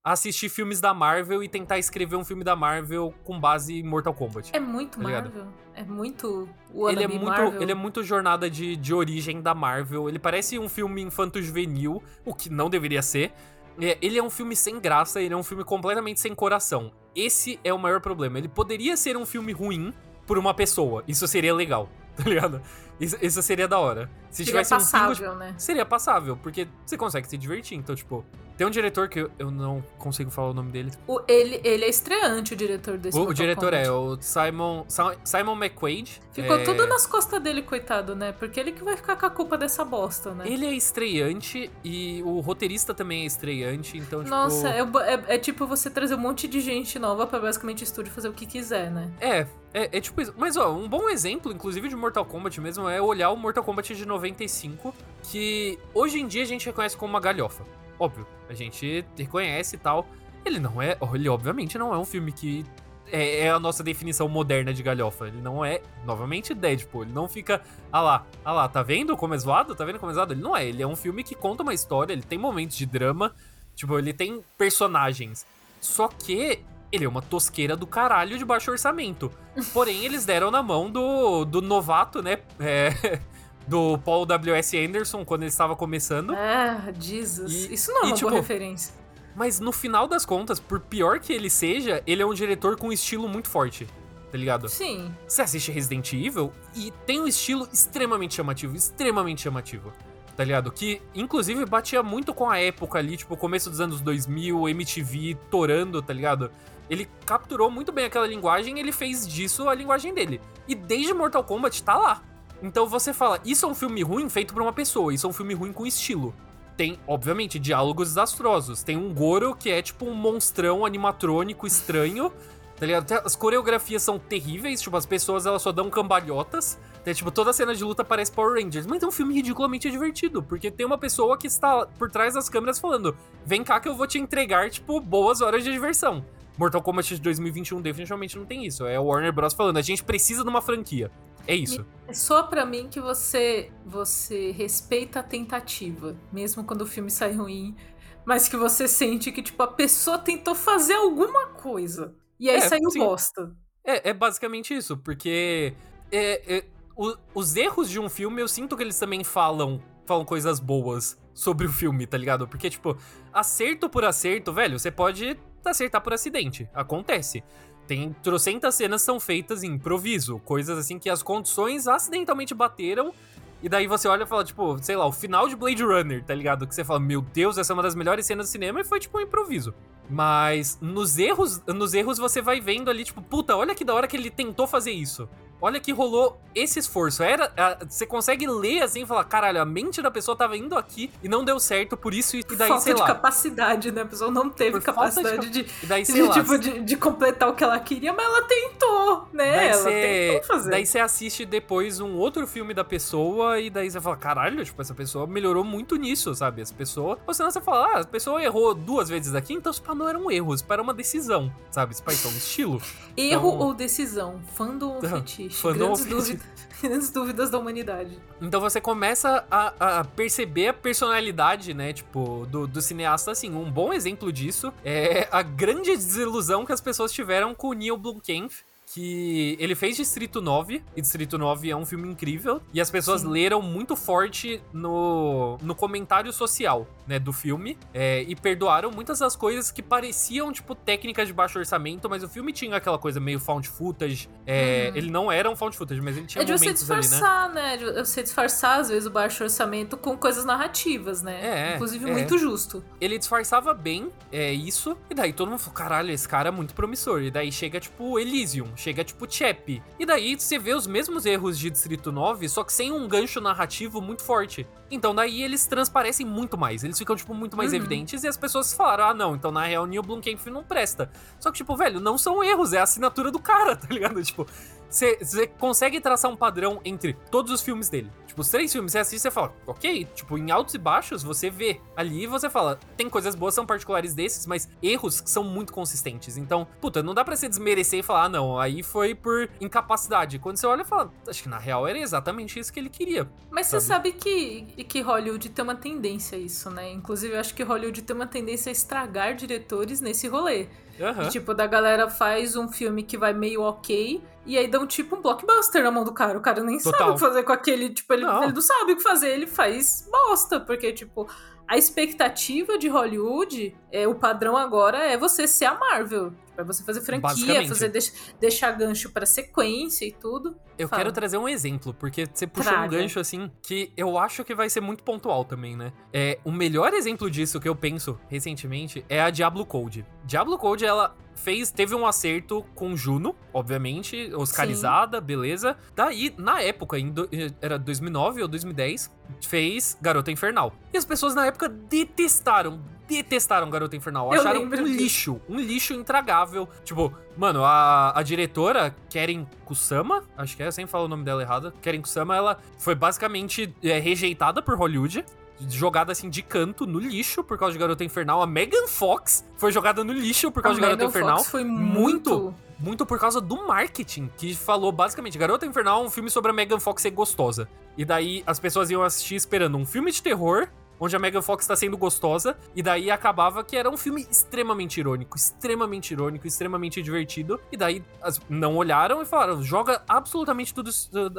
a assistir filmes da Marvel e tentar escrever um filme da Marvel com base em Mortal Kombat. É muito tá Marvel. É muito ele é muito, Marvel. ele é muito jornada de, de origem da Marvel. Ele parece um filme infanto-juvenil, o que não deveria ser. É, ele é um filme sem graça, ele é um filme completamente sem coração. Esse é o maior problema. Ele poderia ser um filme ruim por uma pessoa. Isso seria legal, tá ligado? Isso, isso seria da hora. Se seria passável, um né? Seria passável, porque você consegue se divertir. Então, tipo, tem um diretor que eu, eu não consigo falar o nome dele. O, ele, ele é estreante, o diretor desse O, o diretor é o Simon, Simon McQuaid. Ficou é... tudo nas costas dele, coitado, né? Porque ele que vai ficar com a culpa dessa bosta, né? Ele é estreante e o roteirista também é estreante, então, tipo... Nossa, é, é, é tipo você trazer um monte de gente nova pra basicamente estúdio fazer o que quiser, né? É, é, é, tipo isso. Mas, ó, um bom exemplo, inclusive, de Mortal Kombat mesmo, é olhar o Mortal Kombat de 95, que hoje em dia a gente reconhece como uma galhofa. Óbvio, a gente reconhece e tal. Ele não é. Ele, obviamente, não é um filme que. É, é, a nossa definição moderna de galhofa. Ele não é, novamente, Deadpool. Ele não fica. Ah lá, ah lá, tá vendo como é zoado? Tá vendo como é zoado? Ele não é. Ele é um filme que conta uma história, ele tem momentos de drama. Tipo, ele tem personagens. Só que ele é uma tosqueira do caralho de baixo orçamento. Porém, eles deram na mão do, do novato, né? É, do Paul W.S. Anderson, quando ele estava começando. Ah, Jesus. E, Isso não é uma tipo, boa referência. Mas no final das contas, por pior que ele seja, ele é um diretor com um estilo muito forte. Tá ligado? Sim. Você assiste Resident Evil e tem um estilo extremamente chamativo, extremamente chamativo. tá ligado? Que, inclusive, batia muito com a época ali, tipo, começo dos anos 2000, MTV torando, tá ligado? Ele capturou muito bem aquela linguagem e ele fez disso a linguagem dele. E desde Mortal Kombat tá lá. Então você fala, isso é um filme ruim feito por uma pessoa, isso é um filme ruim com estilo. Tem, obviamente, diálogos desastrosos. Tem um Goro que é tipo um monstrão animatrônico estranho, tá ligado? As coreografias são terríveis, tipo, as pessoas elas só dão cambalhotas. Tem, tipo, toda cena de luta parece Power Rangers. Mas é um filme ridiculamente divertido, porque tem uma pessoa que está por trás das câmeras falando: vem cá que eu vou te entregar, tipo, boas horas de diversão. Mortal Kombat de 2021 definitivamente não tem isso. É o Warner Bros. falando: a gente precisa de uma franquia. É isso. É só para mim que você você respeita a tentativa, mesmo quando o filme sai ruim, mas que você sente que tipo a pessoa tentou fazer alguma coisa e aí é, saiu sim. bosta. É, é basicamente isso, porque é, é o, os erros de um filme, eu sinto que eles também falam, falam coisas boas sobre o filme, tá ligado? Porque, tipo, acerto por acerto, velho, você pode acertar por acidente. Acontece. Tem trocentas cenas são feitas em improviso, coisas assim que as condições acidentalmente bateram. E daí você olha e fala, tipo, sei lá, o final de Blade Runner, tá ligado? Que você fala, meu Deus, essa é uma das melhores cenas do cinema e foi tipo um improviso. Mas nos erros, nos erros você vai vendo ali, tipo, puta, olha que da hora que ele tentou fazer isso olha que rolou esse esforço. Era, a, você consegue ler assim e falar, caralho, a mente da pessoa tava indo aqui e não deu certo, por isso e daí, falta sei de lá. capacidade, né? A pessoa não teve por capacidade de, de, daí, de, tipo, de, de, completar o que ela queria, mas ela tentou, né? Daí ela cê, tentou fazer. Daí você assiste depois um outro filme da pessoa e daí você fala, caralho, tipo, essa pessoa melhorou muito nisso, sabe? Essa pessoa. Ou senão você fala, ah, a pessoa errou duas vezes aqui, então isso não era um erro, isso era uma decisão, sabe? Isso um estilo. Erro então... ou decisão? Fandom ou fetiche? Fandom ou fetiche? Grandes dúvidas da humanidade. Então você começa a, a, perceber a personalidade, né, tipo, do, do cineasta, assim. Um bom exemplo disso é a grande desilusão que as pessoas tiveram com o Neil Blomkamp que ele fez Distrito 9, e Distrito 9 é um filme incrível, e as pessoas Sim. leram muito forte no, no comentário social, né, do filme, é, e perdoaram muitas das coisas que pareciam, tipo, técnicas de baixo orçamento, mas o filme tinha aquela coisa meio found footage, é, hum. ele não era um found footage, mas ele tinha é de momentos você disfarçar, ali, né? né? De você disfarçar, às vezes, o baixo orçamento com coisas narrativas, né? É, Inclusive, é. muito justo. Ele disfarçava bem, é isso, e daí todo mundo falou, caralho, esse cara é muito promissor, e daí chega, tipo, Elysium, chega tipo Chep. E daí você vê os mesmos erros de Distrito 9, só que sem um gancho narrativo muito forte. Então daí eles transparecem muito mais, eles ficam, tipo, muito mais uhum. evidentes e as pessoas falaram, ah, não, então na real Neil Blomkamp não presta. Só que, tipo, velho, não são erros, é a assinatura do cara, tá ligado? Tipo, você consegue traçar um padrão entre todos os filmes dele. Tipo, os três filmes, você assiste e fala, ok, tipo, em altos e baixos, você vê ali você fala, tem coisas boas, são particulares desses, mas erros que são muito consistentes. Então, puta, não dá pra você desmerecer e falar, ah, não, aí foi por incapacidade. Quando você olha e fala, acho que na real era exatamente isso que ele queria. Mas sabe? você sabe que, que Hollywood tem uma tendência a isso, né? Inclusive, eu acho que Hollywood tem uma tendência a estragar diretores nesse rolê. Uhum. tipo, da galera faz um filme que vai meio ok, e aí dão tipo um blockbuster na mão do cara. O cara nem Total. sabe o que fazer com aquele. Tipo, ele não. ele não sabe o que fazer, ele faz bosta. Porque, tipo, a expectativa de Hollywood, é, o padrão agora é você ser a Marvel. Pra você fazer franquia, fazer deix, deixar gancho para sequência e tudo. Eu Fala. quero trazer um exemplo, porque você puxou Traga. um gancho assim que eu acho que vai ser muito pontual também, né? É, o melhor exemplo disso que eu penso recentemente é a Diablo Code. Diablo Code, ela fez, teve um acerto com Juno, obviamente, oscarizada, Sim. beleza. Daí, na época, em do, era 2009 ou 2010, fez Garota Infernal. E as pessoas na época detestaram, detestaram Garota Infernal. Eu acharam um lixo, um lixo intragável. Tipo, mano, a, a diretora, Karen Kusama, acho que é, eu sempre falo o nome dela errado. Karen Kusama, ela foi basicamente é, rejeitada por Hollywood jogada assim de canto no lixo por causa de Garota Infernal. A Megan Fox foi jogada no lixo por causa a de Garota Infernal. Fox foi muito... muito por causa do marketing, que falou basicamente: Garota Infernal é um filme sobre a Megan Fox ser gostosa. E daí as pessoas iam assistir esperando um filme de terror onde a Megan Fox tá sendo gostosa, e daí acabava que era um filme extremamente irônico, extremamente irônico, extremamente divertido, e daí as, não olharam e falaram, joga absolutamente tudo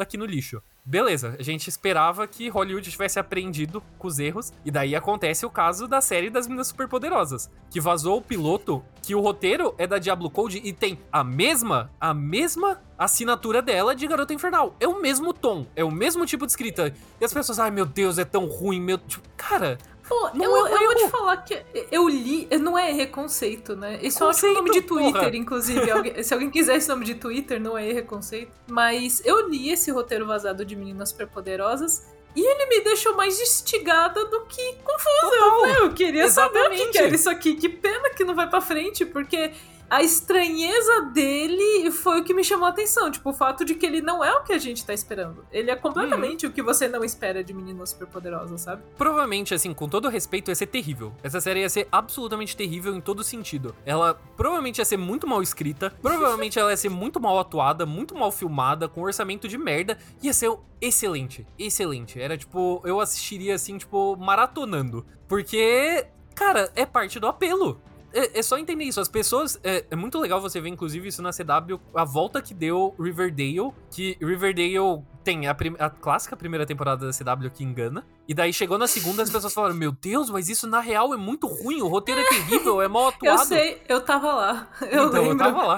aqui no lixo. Beleza, a gente esperava que Hollywood tivesse aprendido com os erros, e daí acontece o caso da série das Meninas Superpoderosas, que vazou o piloto, que o roteiro é da Diablo Code e tem a mesma, a mesma assinatura dela de Garota Infernal. É o mesmo tom, é o mesmo tipo de escrita. E as pessoas, ai meu Deus, é tão ruim, meu. Tipo, cara. Pô, eu, é eu vou te falar que eu li. Não é reconceito, né? Isso é um nome de Twitter, porra. inclusive. se alguém quiser esse nome de Twitter, não é reconceito. Mas eu li esse roteiro vazado de Meninas Superpoderosas. E ele me deixou mais instigada do que confusa. Eu, eu, queria Exatamente. saber o que era isso aqui. Que pena que não vai pra frente, porque a estranheza dele foi o que me chamou a atenção. Tipo, o fato de que ele não é o que a gente tá esperando. Ele é completamente o que você não espera de Menina Superpoderosa, sabe? Provavelmente, assim, com todo respeito, ia ser terrível. Essa série ia ser absolutamente terrível em todo sentido. Ela provavelmente ia ser muito mal escrita, provavelmente ela ia ser muito mal atuada, muito mal filmada, com orçamento de merda. Ia ser excelente, excelente. Era tipo, eu assistiria assim, tipo, maratonando. Porque, cara, é parte do apelo é, é, só entender isso. As pessoas. É, é, muito legal você ver, inclusive, isso na CW, a volta que deu Riverdale. Que Riverdale tem a, a, clássica primeira temporada da CW que engana. E daí chegou na segunda, as pessoas falaram: Meu Deus, mas isso na real é muito ruim. O roteiro é terrível, é mal atuado. Eu sei, eu tava lá. Eu então, lembro. eu tava lá.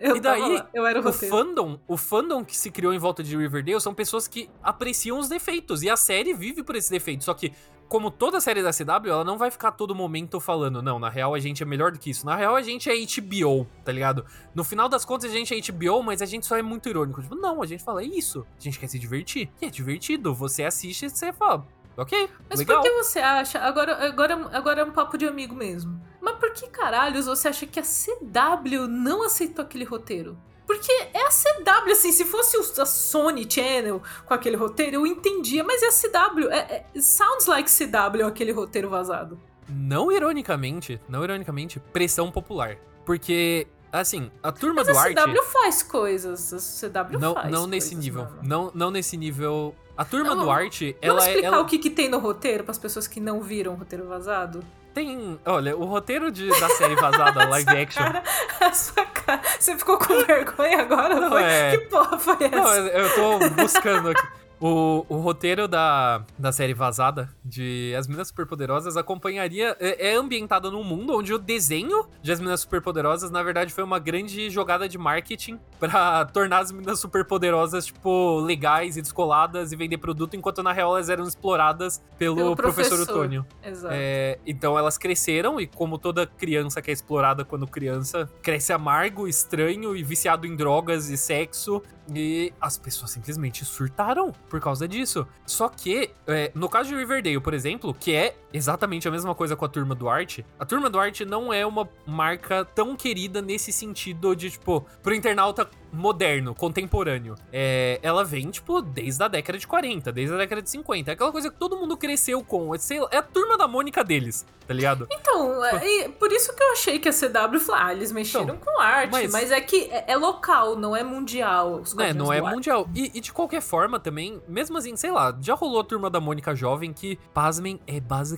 Eu e daí, eu era o, o fandom, o fandom que se criou em volta de Riverdale são pessoas que apreciam os defeitos. E a série vive por esse defeito. Só que como toda série da CW, ela não vai ficar todo momento falando, não, na real a gente é melhor do que isso. Na real a gente é HBO, tá ligado? No final das contas a gente é HBO, mas a gente só é muito irônico. Tipo, não, a gente fala, é isso. A gente quer se divertir. E é divertido. Você assiste e você fala, ok, Mas legal. por que você acha, agora, agora, agora é um papo de amigo mesmo, mas por que caralhos você acha que a CW não aceitou aquele roteiro? Porque é a CW, assim, se fosse a Sony Channel com aquele roteiro, eu entendia, mas é a CW. É, é, sounds like CW aquele roteiro vazado. Não ironicamente, não ironicamente, pressão popular. Porque, assim, a turma mas do a arte. A CW faz coisas. A CW não, faz. Não nesse nível. Não, não nesse nível. A turma não, do arte, ela Vamos é. explicar ela... o que, que tem no roteiro para as pessoas que não viram o roteiro vazado? Tem. Olha, o roteiro de, da série vazada, live action. Cara, a sua cara. Você ficou com vergonha agora? Não? É... Que porra foi essa? Não, eu tô buscando aqui. O, o roteiro da, da série vazada de As Minas Superpoderosas acompanharia. É, é ambientado num mundo onde o desenho de As Minas Superpoderosas, na verdade, foi uma grande jogada de marketing para tornar as Minas Superpoderosas, tipo, legais e descoladas e vender produto, enquanto na real elas eram exploradas pelo, pelo professor, professor Otônio. Exato. É, então elas cresceram e, como toda criança que é explorada quando criança, cresce amargo, estranho e viciado em drogas e sexo. E as pessoas simplesmente surtaram por causa disso. Só que, é, no caso de Riverdale, por exemplo, que é exatamente a mesma coisa com a Turma do Arte, a Turma do Arte não é uma marca tão querida nesse sentido de, tipo, pro internauta moderno, contemporâneo. É, ela vem, tipo, desde a década de 40, desde a década de 50. É aquela coisa que todo mundo cresceu com. É, sei, é a turma da Mônica deles, tá ligado? Então, é, por isso que eu achei que a CW falou, ah, eles mexeram então, com arte, mas, mas, é que é, é, local, não é mundial. É, não é mundial. E, e, de qualquer forma também, mesmo assim, sei lá, já rolou a turma da Mônica jovem que, pasmem, é basicamente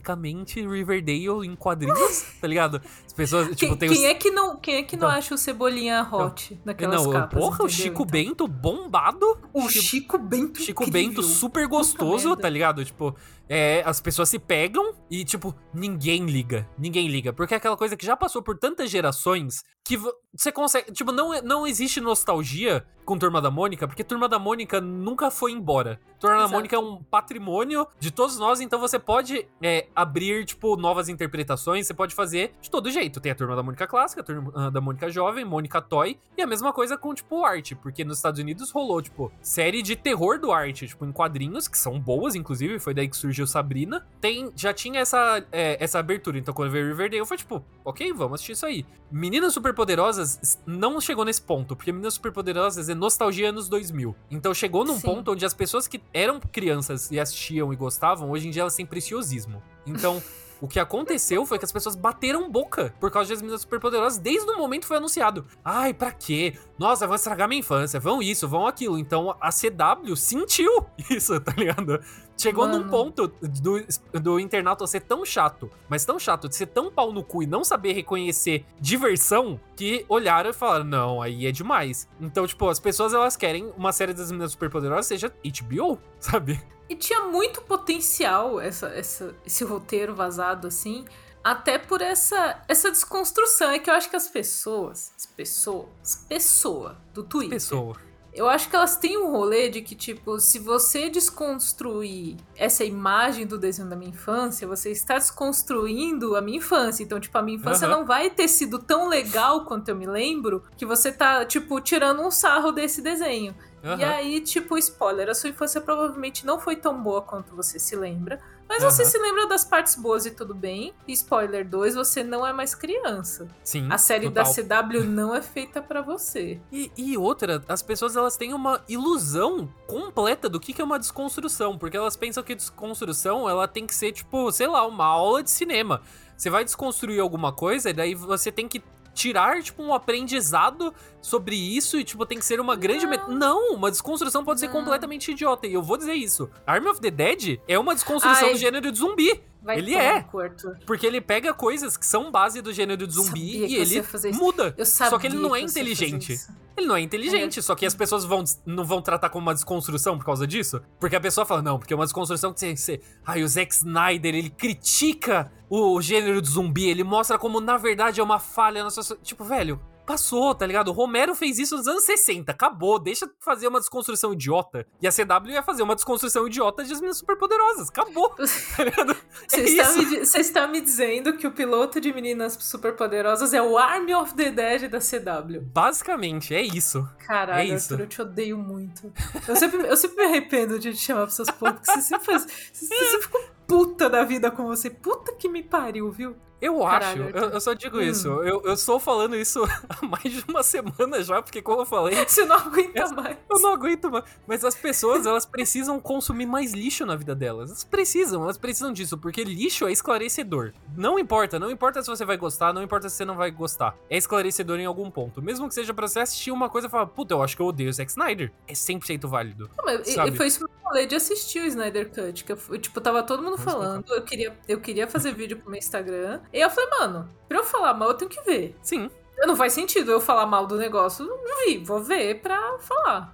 Riverdale em quadrinhos, tá ligado? As pessoas, tipo, quem, tem quem os... é que não Quem é que não então, acha o Cebolinha hot então, naquelas não, capas? Porra, o Chico então. Bento bombado. O Chico Bento Chico incrível. Bento super gostoso, tá ligado? Tipo, é, as pessoas se pegam e, tipo, ninguém liga. Ninguém liga. Porque é aquela coisa que já passou por tantas gerações que você consegue. Tipo, não, não existe nostalgia com Turma da Mônica, porque Turma da Mônica nunca foi embora. Turma Exato. da Mônica é um patrimônio de todos nós, então você pode é, abrir, tipo, novas interpretações, você pode fazer de todo jeito. Tem a Turma da Mônica clássica, a Turma da Mônica jovem, Mônica Toy, e a mesma coisa com, tipo, arte, porque nos Estados Unidos rolou, tipo, série de terror do arte, tipo, em quadrinhos, que são boas, inclusive, foi daí que surgiu Sabrina. Tem, já tinha essa, é, essa abertura, então quando veio Riverdale, foi tipo, ok, vamos assistir isso aí. Meninas Superpoderosas não chegou nesse ponto, porque Meninas Superpoderosas é nostalgia anos 2000. Então chegou num Sim. ponto onde as pessoas que eram crianças e assistiam e gostavam, hoje em dia elas têm preciosismo. Então, O que aconteceu foi que as pessoas bateram boca por causa das meninas superpoderosas desde o momento que foi anunciado. Ai, pra quê? Nossa, vão estragar minha infância, vão isso, vão aquilo. Então a CW sentiu isso, tá ligado? Chegou Mano. num ponto do, do internauta ser tão chato, mas tão chato, de ser tão pau no cu e não saber reconhecer diversão, que olharam e falaram, não, aí é demais. Então, tipo, as pessoas elas querem uma série das meninas superpoderosas seja HBO, sabe? E tinha muito potencial essa, essa, esse roteiro vazado assim. Até por essa, essa desconstrução. É que eu acho que as pessoas. As pessoas. As pessoas do Twitter. Pessoa. Eu acho que elas têm um rolê de que, tipo, se você desconstruir essa imagem do desenho da minha infância, você está desconstruindo a minha infância. Então, tipo, a minha infância Aham. não vai ter sido tão legal quanto eu me lembro que você tá, tipo, tirando um sarro desse desenho. E Aham. aí, tipo, spoiler, a sua infância provavelmente não foi tão boa quanto você se lembra. Mas você Aham. se lembra das partes boas e tudo bem. E spoiler 2, você não é mais criança. Sim. A série total. da CW não é feita pra você. E, e outra, as pessoas elas têm uma ilusão completa do que, que é uma desconstrução, porque elas pensam que desconstrução ela tem que ser tipo, sei lá, uma aula de cinema. Você vai desconstruir alguma coisa e daí você tem que tirar tipo um aprendizado sobre isso e tipo tem que ser uma grande Não. met... não, uma desconstrução pode ser Não. completamente idiota e eu vou dizer isso. Army of the Dead é uma desconstrução Ai. do gênero de zumbi. Vai Ele é. no cu, Arthur. Porque ele pega coisas que são base do gênero de zumbi e ele muda. Só que ele não é inteligente. Ele não é inteligente, só que as pessoas vão, não vão tratar como uma desconstrução por causa disso. Porque a pessoa fala, não, porque é uma desconstrução que você. você ai, o Zack Snyder, ele critica o gênero de zumbi, ele mostra como na verdade é uma falha na sua. Tipo, velho. Passou, tá ligado? O Romero fez isso nos anos 60, acabou, deixa de fazer uma desconstrução idiota. E a CW ia fazer uma desconstrução idiota de as meninas superpoderosas, acabou, tá ligado? Você É está, me, está me dizendo que o piloto de Meninas Superpoderosas é o Army of the Dead da CW. Basicamente, é isso. Caralho, É isso. Arthur, eu te odeio muito. Eu sempre, eu sempre me arrependo de te chamar pros seus pontos, porque você sempre faz. Você, você sempre ficou puta da vida com você. Puta que me pariu, viu? Eu Caralho, acho, eu, eu só digo Hum. isso. Eu, eu estou falando isso há mais de uma semana já, porque como eu falei, Você não aguenta Essa- mais. eu não aguento mais. Mas as pessoas, elas precisam consumir mais lixo na vida delas. Elas precisam, elas precisam disso, porque lixo é esclarecedor. Não importa, não importa se você vai gostar, não importa se você não vai gostar. É esclarecedor em algum ponto. Mesmo que seja pra você assistir uma coisa e falar, puta, eu acho que eu odeio o Zack Snyder. É 100% válido. Não, mas e- Sabe? foi isso que eu falei de assistir o Snyder Cut. Que eu, tipo, tava todo mundo Vamos falando. Eu queria, eu queria fazer vídeo pro meu Instagram. E eu falei, mano, pra eu falar mal, eu tenho que ver. Sim. Não faz sentido eu falar mal do negócio. Não vi, vou ver pra falar.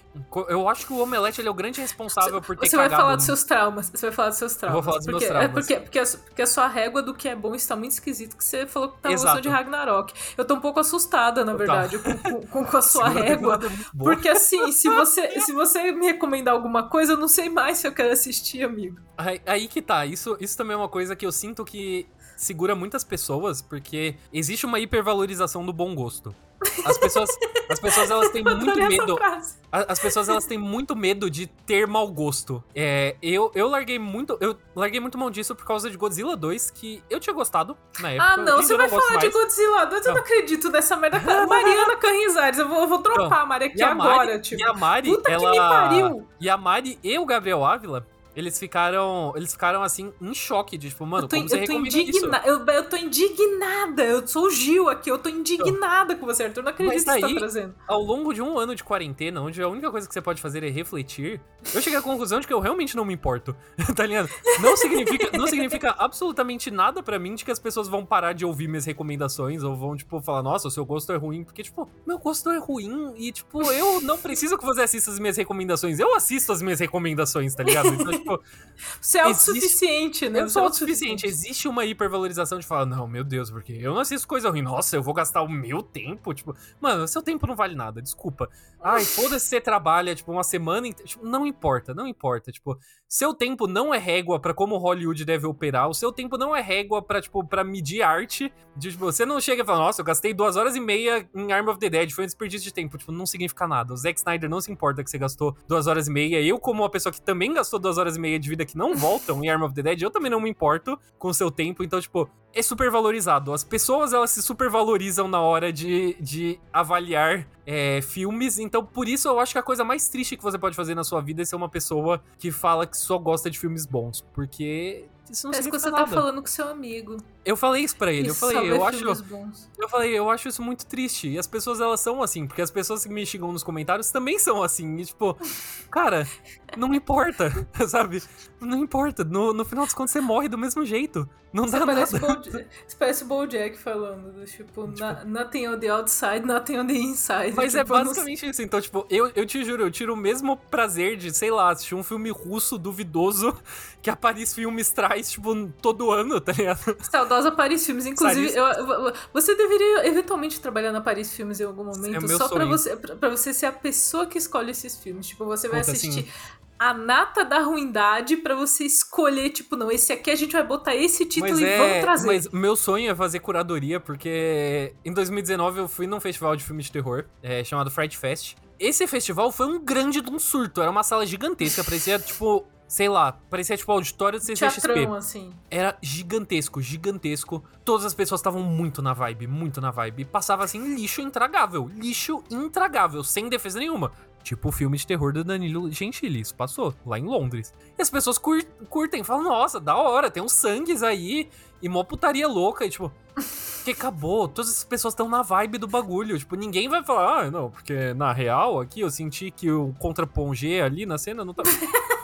Eu acho que o Omelete ele é o grande responsável por ter Você vai falar dos seus traumas. Você vai falar dos seus traumas. vou falar dos meus porque, traumas. É porque, porque, a, porque a sua régua do que é bom está muito esquisito. Que você falou que tá gostando de Ragnarok. Eu tô um pouco assustada, na verdade, com, com, com- com a sua Segunda régua. é. Porque assim, se você, se você me recomendar alguma coisa, eu não sei mais se eu quero assistir, amigo. Aí, aí que tá, isso, isso também é uma coisa que eu sinto que segura muitas pessoas, porque existe uma hipervalorização do bom gosto. As pessoas, as pessoas elas têm Eu muito medo. As pessoas elas têm muito medo de ter mau gosto. É, eu, eu larguei muito, eu larguei muito mão disso por causa de Godzilla 2, que eu tinha gostado na época. Ah, não, você vai falar de mais. Godzilla 2, eu não Não. acredito nessa merda. Mariana Canrizares, eu vou, eu vou dropar a Mari aqui a Mari, agora, tipo. e a Mari, Puta ela, que me pariu! E a Mari e o Gabriel Ávila, eles ficaram, eles ficaram assim em choque de tipo, mano, eu tô, como você eu tô indignada. Eu, eu tô indignada. Eu sou o Gil aqui. Eu tô indignada com você, Arthur. Não acredito que você tá trazendo. Ao longo de um ano de quarentena, onde a única coisa que você pode fazer é refletir, eu cheguei à conclusão de que eu realmente não me importo. tá ligado? Não significa, não significa absolutamente nada pra mim de que as pessoas vão parar de ouvir minhas recomendações ou vão, tipo, falar, nossa, o seu gosto é ruim. Porque, tipo, meu gosto é ruim e, tipo, eu não preciso que você assista as minhas recomendações. Eu assisto as minhas recomendações, tá ligado? Então, tipo, Você é autossuficiente, né? eu sou é autossuficiente. Existe uma hipervalorização de falar, não, meu Deus, porque eu não assisto coisa ruim. Nossa, eu vou gastar o meu tempo. Tipo, mano, seu tempo não vale nada, desculpa. Ai, foda-se você trabalha, tipo, uma semana. Tipo, não importa, não importa. Tipo, seu tempo não é régua pra como Hollywood deve operar. O seu tempo não é régua pra, tipo, pra medir arte. De, tipo, você não chega e fala, nossa, eu gastei duas horas e meia em Arm of the Dead. Foi um desperdício de tempo. Tipo, não significa nada. O Zack Snyder não se importa que você gastou duas horas e meia. Eu, como uma pessoa que também gastou duas horas e meia de vida que não voltam em Arm of the Dead, eu também não me importo com o seu tempo. Então, tipo, é super valorizado. As pessoas, elas se super valorizam na hora de, de avaliar é, filmes. Então, por isso, eu acho que a coisa mais triste que você pode fazer na sua vida é ser uma pessoa que fala que só gosta de filmes bons. Porque isso não Parece que você nada. tá falando com seu amigo. Eu falei isso pra ele, que eu falei, eu acho, bons. eu falei, eu acho isso muito triste. E as pessoas elas são assim, porque as pessoas que me xingam nos comentários também são assim. E tipo, cara, não importa, sabe? Não importa. No, no final das contas você morre do mesmo jeito. Não Você dá parece, nada. Bold- você parece o Bojack falando, do tipo, "Na- nothing on the outside, nothing on the inside. Mas é Tipo, não basicamente isso. Então, tipo, eu, eu te juro, eu tiro o mesmo prazer de, sei lá, assistir um filme russo duvidoso que a Paris Filmes traz, tipo, todo ano, tá ligado? Saudosa Paris Filmes. Inclusive, eu- eu- você deveria eventualmente trabalhar na Paris Filmes em algum momento, É só pra sonho. você, pra pra você ser a pessoa que escolhe esses filmes. Tipo, você vai Puta, assistir assim- a nata da ruindade pra você escolher, tipo, não, esse aqui a gente vai botar esse título Mas e é, vamos trazer. mas meu sonho é fazer curadoria, porque em 2019 eu fui num festival de filme de terror, é, chamado Fright Fest. Esse festival foi um grande de um surto, era uma sala gigantesca, parecia, tipo, sei lá, parecia, tipo, auditório do CCXP. Teatrão, assim. Era gigantesco, gigantesco. Todas as pessoas estavam muito na vibe, muito na vibe. Passava assim, lixo intragável. Lixo intragável, sem defesa nenhuma. Tipo o filme de terror do Danilo Gentili, isso passou lá em Londres. E as pessoas cur- curtem, falam, nossa, da hora, tem uns sangues aí. E mó putaria louca, e tipo. Que acabou, todas as pessoas estão na vibe do bagulho. Tipo, ninguém vai falar, ah, não, porque na real aqui eu senti que o contrapongê ali na cena não tá.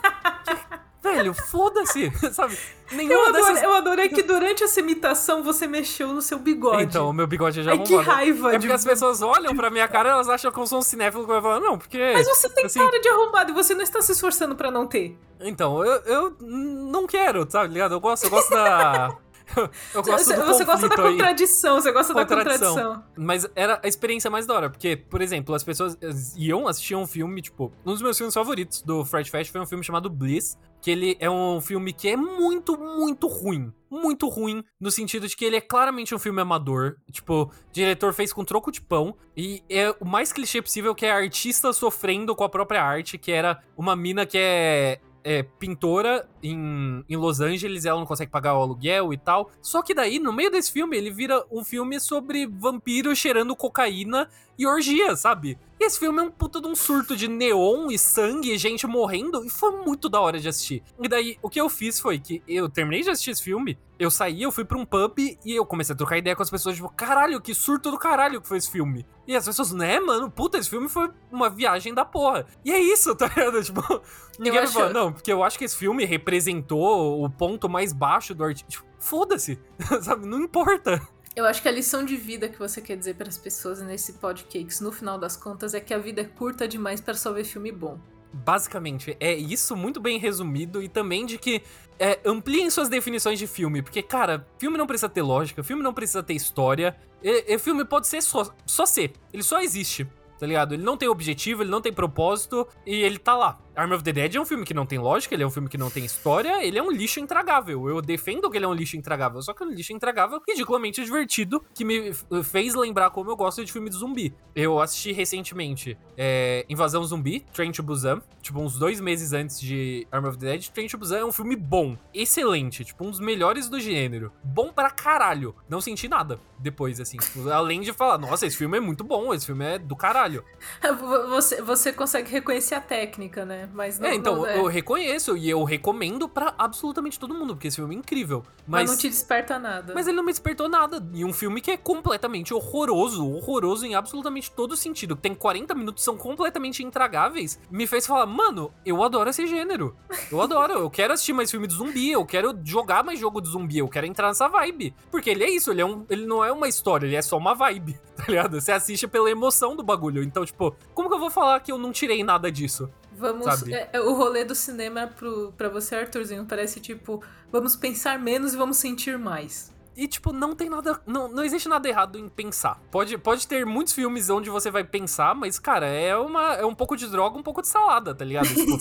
Velho, foda-se, sabe? Eu Nenhuma adorei, dessas eu adorei que durante essa imitação você mexeu no seu bigode. então, o meu bigode é já Ai, que raiva. É porque de- as pessoas olham pra minha cara e elas acham que eu sou um cinéfilo que vai falar, não, porque. Mas você tem assim- cara de arrombado e você não está se esforçando pra não ter. Então, eu, eu não quero, tá ligado? Eu gosto, eu gosto da. Eu gosto Você, do você gosta da conflito aí. contradição, você gosta da Contradição. contradição. Mas era a experiência mais da hora, porque, por exemplo, as pessoas iam assistir um filme, tipo, um dos meus filmes favoritos do Fright Fest foi um filme chamado Bliss, que ele é um filme que é muito, muito ruim. Muito ruim, no sentido de que ele é claramente um filme amador. Tipo, o diretor fez com troco de pão. E é o mais clichê possível que é a artista sofrendo com a própria arte, que era uma mina que é é, pintora em, em Los Angeles, ela não consegue pagar o aluguel e tal. Só que daí, no meio desse filme, ele vira um filme sobre vampiros cheirando cocaína e orgia, sabe? E esse filme é um puta de um surto de neon e sangue e gente morrendo, e foi muito da hora de assistir. E daí, o que eu fiz foi que eu terminei de assistir esse filme, eu saí, eu fui pra um pub e eu comecei a trocar ideia com as pessoas, tipo, caralho, que surto do caralho que foi esse filme. E as pessoas, né, mano, puta, esse filme foi uma viagem da porra. E é isso, tá ligado? Tipo, ninguém vai acho- falar, não, porque eu acho que esse filme representou o ponto mais baixo do artista. Tipo, foda-se, sabe? Não importa. Eu acho que a lição de vida que você quer dizer para as pessoas nesse podcast, no final das contas, é que a vida é curta demais para só ver filme bom. Basicamente, é isso muito bem resumido e também de que é, ampliem suas definições de filme, porque, cara, filme não precisa ter lógica, filme não precisa ter história, e, e filme pode ser só, só ser, ele só existe, tá ligado? Ele não tem objetivo, ele não tem propósito e ele tá lá. Army of the Dead é um filme que não tem lógica, ele é um filme que não tem história, ele é um lixo intragável. Eu defendo que ele é um lixo intragável, só que é um lixo intragável ridiculamente divertido, que me fez lembrar como eu gosto de filme de zumbi. Eu assisti recentemente é, Invasão Zumbi, Train to Busan, tipo uns dois meses antes de Army of the Dead. Train to Busan é um filme bom, excelente, tipo um dos melhores do gênero. Bom pra caralho. Não senti nada depois, assim, tipo, além de falar, nossa, esse filme é muito bom, esse filme é do caralho. Você, você consegue reconhecer a técnica, né? Mas não, é, então, não- é. eu reconheço e eu recomendo pra absolutamente todo mundo, porque esse filme é incrível. mas Mas, não te desperta nada. mas ele não me despertou nada. E um filme que é completamente horroroso, horroroso em absolutamente todo sentido. Tem 40 minutos, são completamente intragáveis. Me fez falar, mano, eu adoro esse gênero. Eu adoro, eu quero assistir mais filme de zumbi, eu quero jogar mais jogo de zumbi, eu quero entrar nessa vibe. Porque ele é isso, ele, é um, ele não é uma história, ele é só uma vibe, tá ligado? Você assiste pela emoção do bagulho. Então, tipo, como que eu vou falar que eu não tirei nada disso? Vamos. é, é, o rolê do cinema pro, pra você, Arthurzinho, parece tipo: vamos pensar menos e vamos sentir mais. E, tipo, não tem nada. Não, não existe nada errado em pensar. Pode, pode ter muitos filmes onde você vai pensar, mas, cara, é, uma, é um pouco de droga, um pouco de salada, tá ligado? Tipo,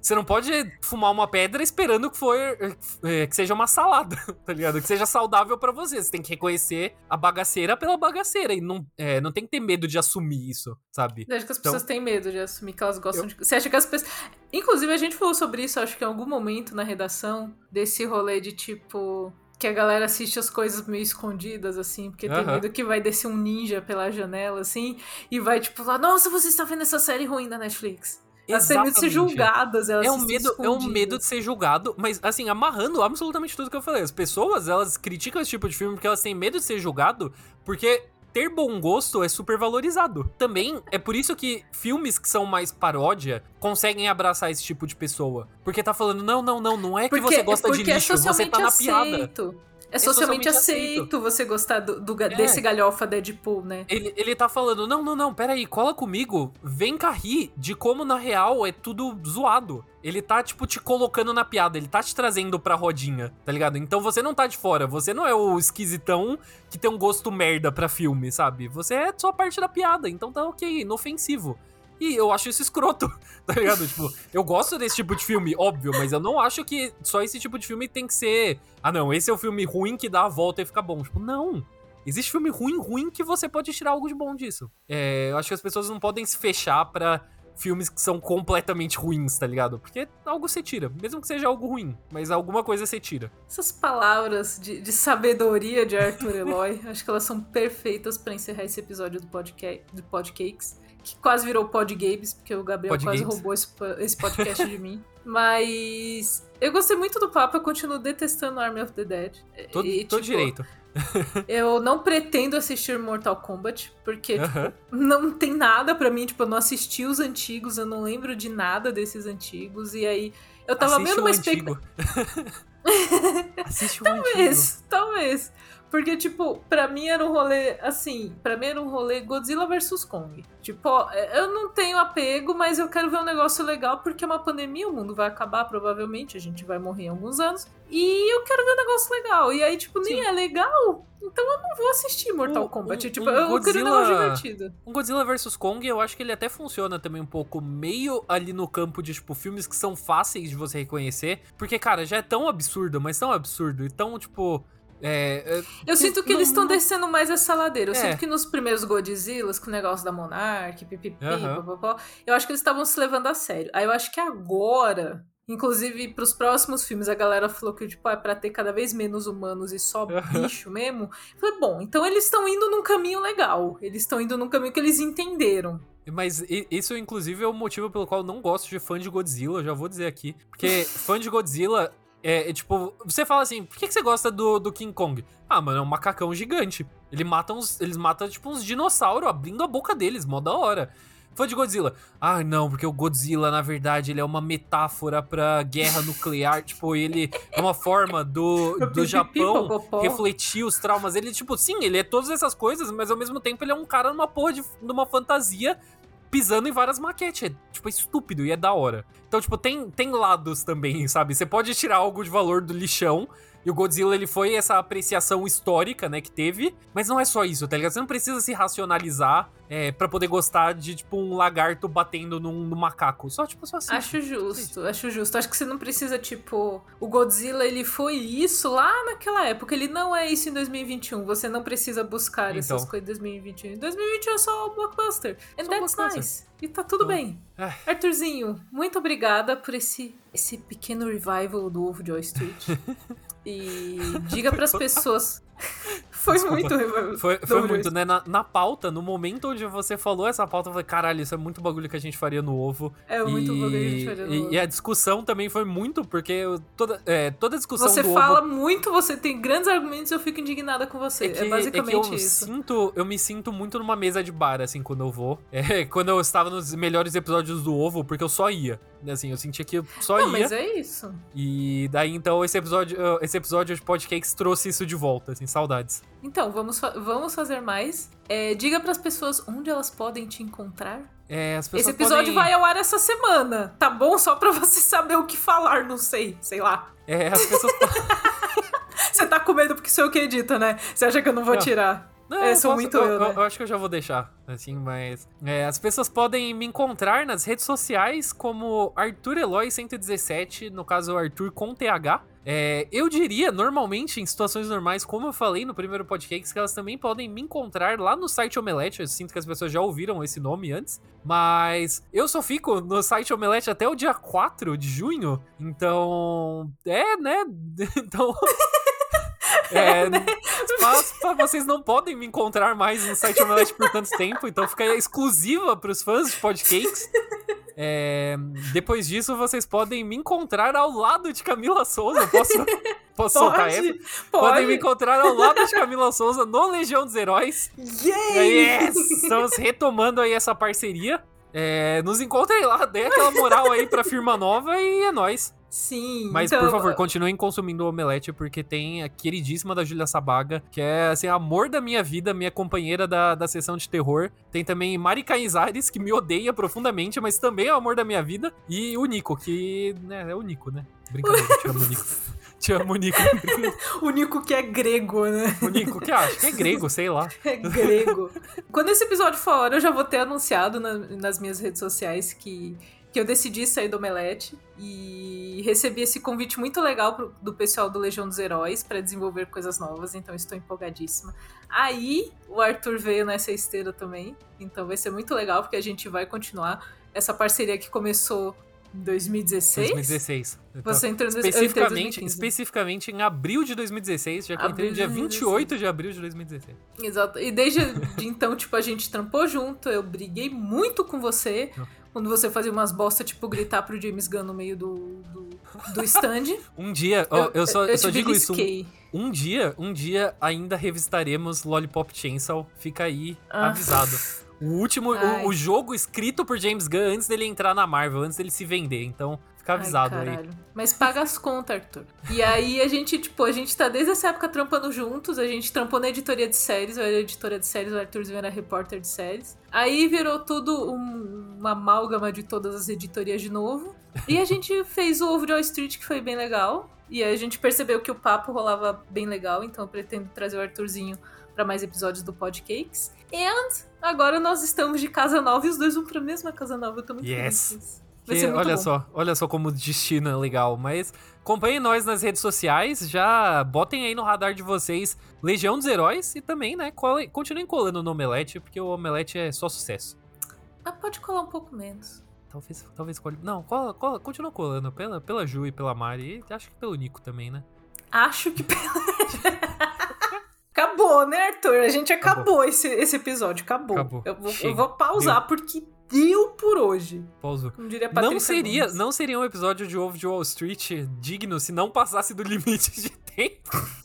você não pode fumar uma pedra esperando que, for, é, que seja uma salada, tá ligado? Que seja saudável pra você. Você tem que reconhecer a bagaceira pela bagaceira. E não, é, não tem que ter medo de assumir isso, sabe? Eu acho que as Então- pessoas têm medo de assumir que elas gostam de. Você acha que as pessoas. Inclusive, a gente falou sobre isso, acho que em algum momento na redação, desse rolê de tipo. Que a galera assiste as coisas meio escondidas, assim, porque tem medo que vai descer um ninja pela janela, assim, e vai, tipo, lá, nossa, você está vendo essa série ruim da Netflix. Elas têm medo de ser julgadas, elas é um medo, é um medo de ser julgado, mas assim, amarrando absolutamente tudo que eu falei. As pessoas, elas criticam esse tipo de filme porque elas têm medo de ser julgado, porque ter bom gosto é super valorizado. Também é por isso que filmes que são mais paródia conseguem abraçar esse tipo de pessoa. Porque tá falando, não, não, não, não é que porque, você gosta de é lixo, é você tá na aceito. piada. É socialmente, socialmente aceito, aceito, você gostar do, do é. desse galhofa Deadpool, né? Ele, ele tá falando, não, não, não, peraí, cola comigo, vem cá rir de como na real é tudo zoado. Ele tá, tipo, te colocando na piada, ele tá te trazendo pra rodinha, tá ligado? Então você não tá de fora, você não é o esquisitão que tem um gosto merda pra filme, sabe? Você é só parte da piada, então tá ok, inofensivo. E eu acho isso escroto, tá ligado? tipo, eu gosto desse tipo de filme, óbvio, mas eu não acho que só esse tipo de filme tem que ser. Ah, não, esse é o filme ruim que dá a volta e fica bom. Tipo, não. Existe filme ruim, ruim que você pode tirar algo de bom disso. É, eu acho que as pessoas não podem se fechar para filmes que são completamente ruins, tá ligado? Porque algo você tira, mesmo que seja algo ruim, mas alguma coisa você tira. Essas palavras de, de sabedoria de Arthur Eloy, acho que elas são perfeitas para encerrar esse episódio do, podcast, do Podcakes que quase virou Pod Games, porque o Gabriel Pod quase Games. roubou esse, esse podcast de mim. Mas eu gostei muito do papo, eu continuo detestando Army of the Dead. Tô, e, tipo, direito. eu não pretendo assistir Mortal Kombat, porque uh -huh. tipo, não tem nada para mim, tipo, eu não assisti os antigos, eu não lembro de nada desses antigos, e aí eu tava Assiste vendo uma expectativa. Assiste o talvez, antigo. talvez. Porque, tipo, pra mim era um rolê, assim, pra mim era um rolê Godzilla vs Kong. Tipo, ó, eu não tenho apego, mas eu quero ver um negócio legal porque é uma pandemia, o mundo vai acabar provavelmente, a gente vai morrer em alguns anos. E eu quero ver um negócio legal. E aí, tipo, nem Sim. é legal, então eu não vou assistir Mortal um, Kombat. Um, tipo, um eu Godzilla, quero um negócio divertido. Um Godzilla vs Kong, eu acho que ele até funciona também um pouco meio ali no campo de, tipo, filmes que são fáceis de você reconhecer. Porque, cara, já é tão absurdo, mas tão absurdo. E tão, tipo é, é, eu sinto que não, eles estão descendo mais essa ladeira. Eu é. sinto que nos primeiros Godzillas, com o negócio da Monarch, pipipi, uhum. eu acho que eles estavam se levando a sério. Aí eu acho que agora, inclusive pros próximos filmes, a galera falou que tipo, é pra ter cada vez menos humanos e só uhum. bicho mesmo. Eu falei, bom, então eles estão indo num caminho legal. Eles estão indo num caminho que eles entenderam. Mas isso, inclusive, é o motivo pelo qual eu não gosto de fã de Godzilla, já vou dizer aqui. Porque fã de Godzilla é, é, tipo, você fala assim, por que, que você gosta do, do King Kong? Ah, mano, é um macacão gigante. Ele mata uns, eles matam, tipo, uns dinossauros abrindo a boca deles, mó da hora. Fã de Godzilla. Ah, não, porque o Godzilla, na verdade, ele é uma metáfora pra guerra nuclear. tipo, ele é uma forma do, do Japão refletir os traumas. Ele, tipo, sim, ele é todas essas coisas, mas ao mesmo tempo ele é um cara numa porra de numa fantasia pisando em várias maquetes. É, tipo, é estúpido e é da hora. Então, tipo, tem, tem lados também, sabe? Você pode tirar algo de valor do lixão e o Godzilla, ele foi essa apreciação histórica, né, que teve. Mas não é só isso, tá ligado? Você não precisa se racionalizar é, para poder gostar de, tipo, um lagarto batendo num, num macaco. Só, tipo, só assim. Acho justo, acho justo. Acho que você não precisa, tipo... O Godzilla, ele foi isso lá naquela época. Ele não é isso em 2021. Você não precisa buscar então. essas coisas em 2021. Em 2021 é só o blockbuster. And só that's blockbuster. nice. E tá tudo então, bem. É. Arthurzinho, muito obrigada por esse, esse pequeno revival do Ovo Joy Street. E diga para as pessoas foi Desculpa. muito. Foi, foi muito, né? Na, na, pauta, no momento onde você falou essa pauta, eu falei, caralho, isso é muito bagulho que a gente faria no ovo. É muito e, bagulho que a gente faria no e, ovo. E a discussão também foi muito, porque toda, é, toda discussão você fala muito, você tem grandes argumentos eu fico indignada com você. É, que, é basicamente é eu isso. Sinto, eu me sinto muito numa mesa de bar, assim, quando eu vou. É, quando eu estava nos melhores episódios do ovo, porque eu só ia. Assim, eu sentia que eu só Não, ia. mas é isso. E daí, então, esse episódio, esse episódio de Podcakes trouxe isso de volta, assim, saudades. Então, vamos, fa vamos fazer mais. É, diga para as pessoas onde elas podem te encontrar. É, Esse episódio podem... vai ao ar essa semana, tá bom? Só pra você saber o que falar, não sei, sei lá. É, as pessoas. você tá com medo porque sou eu que edita, né? Você acha que eu não vou não. tirar? Não, é, sou muito eu, eu, né? eu, acho que eu já vou deixar, assim, mas... É, as pessoas podem me encontrar nas redes sociais como Arthur Eloy 117, no caso Arthur com TH. É, eu diria, normalmente, em situações normais, como eu falei no primeiro podcast, que elas também podem me encontrar lá no site Omelete. Eu sinto que as pessoas já ouviram esse nome antes. Mas eu só fico no site Omelete até o dia 4 de junho. Então. É, né? Então. É, mas vocês não podem me encontrar mais no site Omelete por tanto tempo, então fica exclusiva para os fãs de podcasts. É, depois disso, vocês podem me encontrar ao lado de Camila Souza. Posso, posso soltar essa? Pode, Podem me pode. encontrar ao lado de Camila Souza no Legião dos Heróis. Yes! Estamos retomando aí essa parceria. É, nos encontrem lá, dê aquela moral aí pra firma nova e é nóis. Sim. Mas, então, por favor, continuem consumindo o Omelete, porque tem a queridíssima da Julia Sabaga, que é, assim, amor da minha vida, minha companheira da, da sessão de terror. Tem também Mari Canizares, que me odeia profundamente, mas também é o amor da minha vida. E o Nico, que né, é o Nico, né? Brincadeira, te amo, Nico. Te amo, Nico. O único que é grego, né? O Nico, que acha? Que é grego, sei lá. É grego. Quando esse episódio for, eu já vou ter anunciado na- nas minhas redes sociais que, que eu decidi sair do Omelete e recebi esse convite muito legal pro- do pessoal do Legião dos Heróis para desenvolver coisas novas, então estou empolgadíssima. Aí o Arthur veio nessa esteira também, então vai ser muito legal porque a gente vai continuar essa parceria que começou em 2016. 2016. Então, Você entrou em especificamente, 2015. especificamente em abril de 2016, já que eu entrei no dia Abril de 28 de abril de 2016. Exato. E desde de então, tipo, a gente trampou junto, eu briguei muito com você. Quando você fazia umas bosta, tipo, gritar pro James Gunn no meio do, do, do stand. Um dia, ó, eu, só, eu só te digo isso, um, um dia, um dia ainda revistaremos Lollipop Chainsaw, fica aí Ah. avisado. O último, o, o jogo escrito por James Gunn antes dele entrar na Marvel, antes dele se vender, então fica avisado Ai, aí. Mas paga as contas, Arthur. E aí a gente, tipo, a gente tá desde essa época trampando juntos, a gente trampou na editoria de séries, eu era editora de séries, o Arthurzinho era repórter de séries. Aí virou tudo um- uma amálgama de todas as editorias de novo. E a gente fez o Ovo de Wall Street, que foi bem legal. E aí a gente percebeu que o papo rolava bem legal, então eu pretendo trazer o Arthurzinho pra mais episódios do Podcakes. And agora nós estamos de casa nova e os dois vão pra mesma casa nova. Eu tô muito Yes. feliz. Que, olha bom. só, olha só como o destino é legal. Mas acompanhem nós nas redes sociais, já botem aí no radar de vocês Legião dos Heróis e também, né, colem- continuem colando no Omelete, porque o Omelete é só sucesso. Mas pode colar um pouco menos. Talvez, talvez colhe. Não, cola, cola, continua colando pela, pela Ju e pela Mari, e acho que pelo Nico também, né? Acho que pela. acabou, né, Arthur? A gente acabou, Acabou. Esse, esse episódio. Acabou. Acabou. Eu, vou, eu vou pausar porque deu por hoje. Pausa. Como diria Patrícia Não seria, Gomes. não seria um episódio de Ovo de Wall Street digno se não passasse do limite de tempo.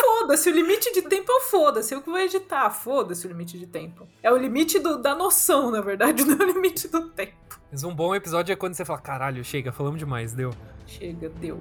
Foda-se, o limite de tempo é o foda-se. Eu que vou editar. Foda-se o limite de tempo. É o limite do- da noção, na verdade, não é o limite do tempo. Mas um bom episódio é quando você fala, caralho, chega, falamos demais, deu. Chega, deu.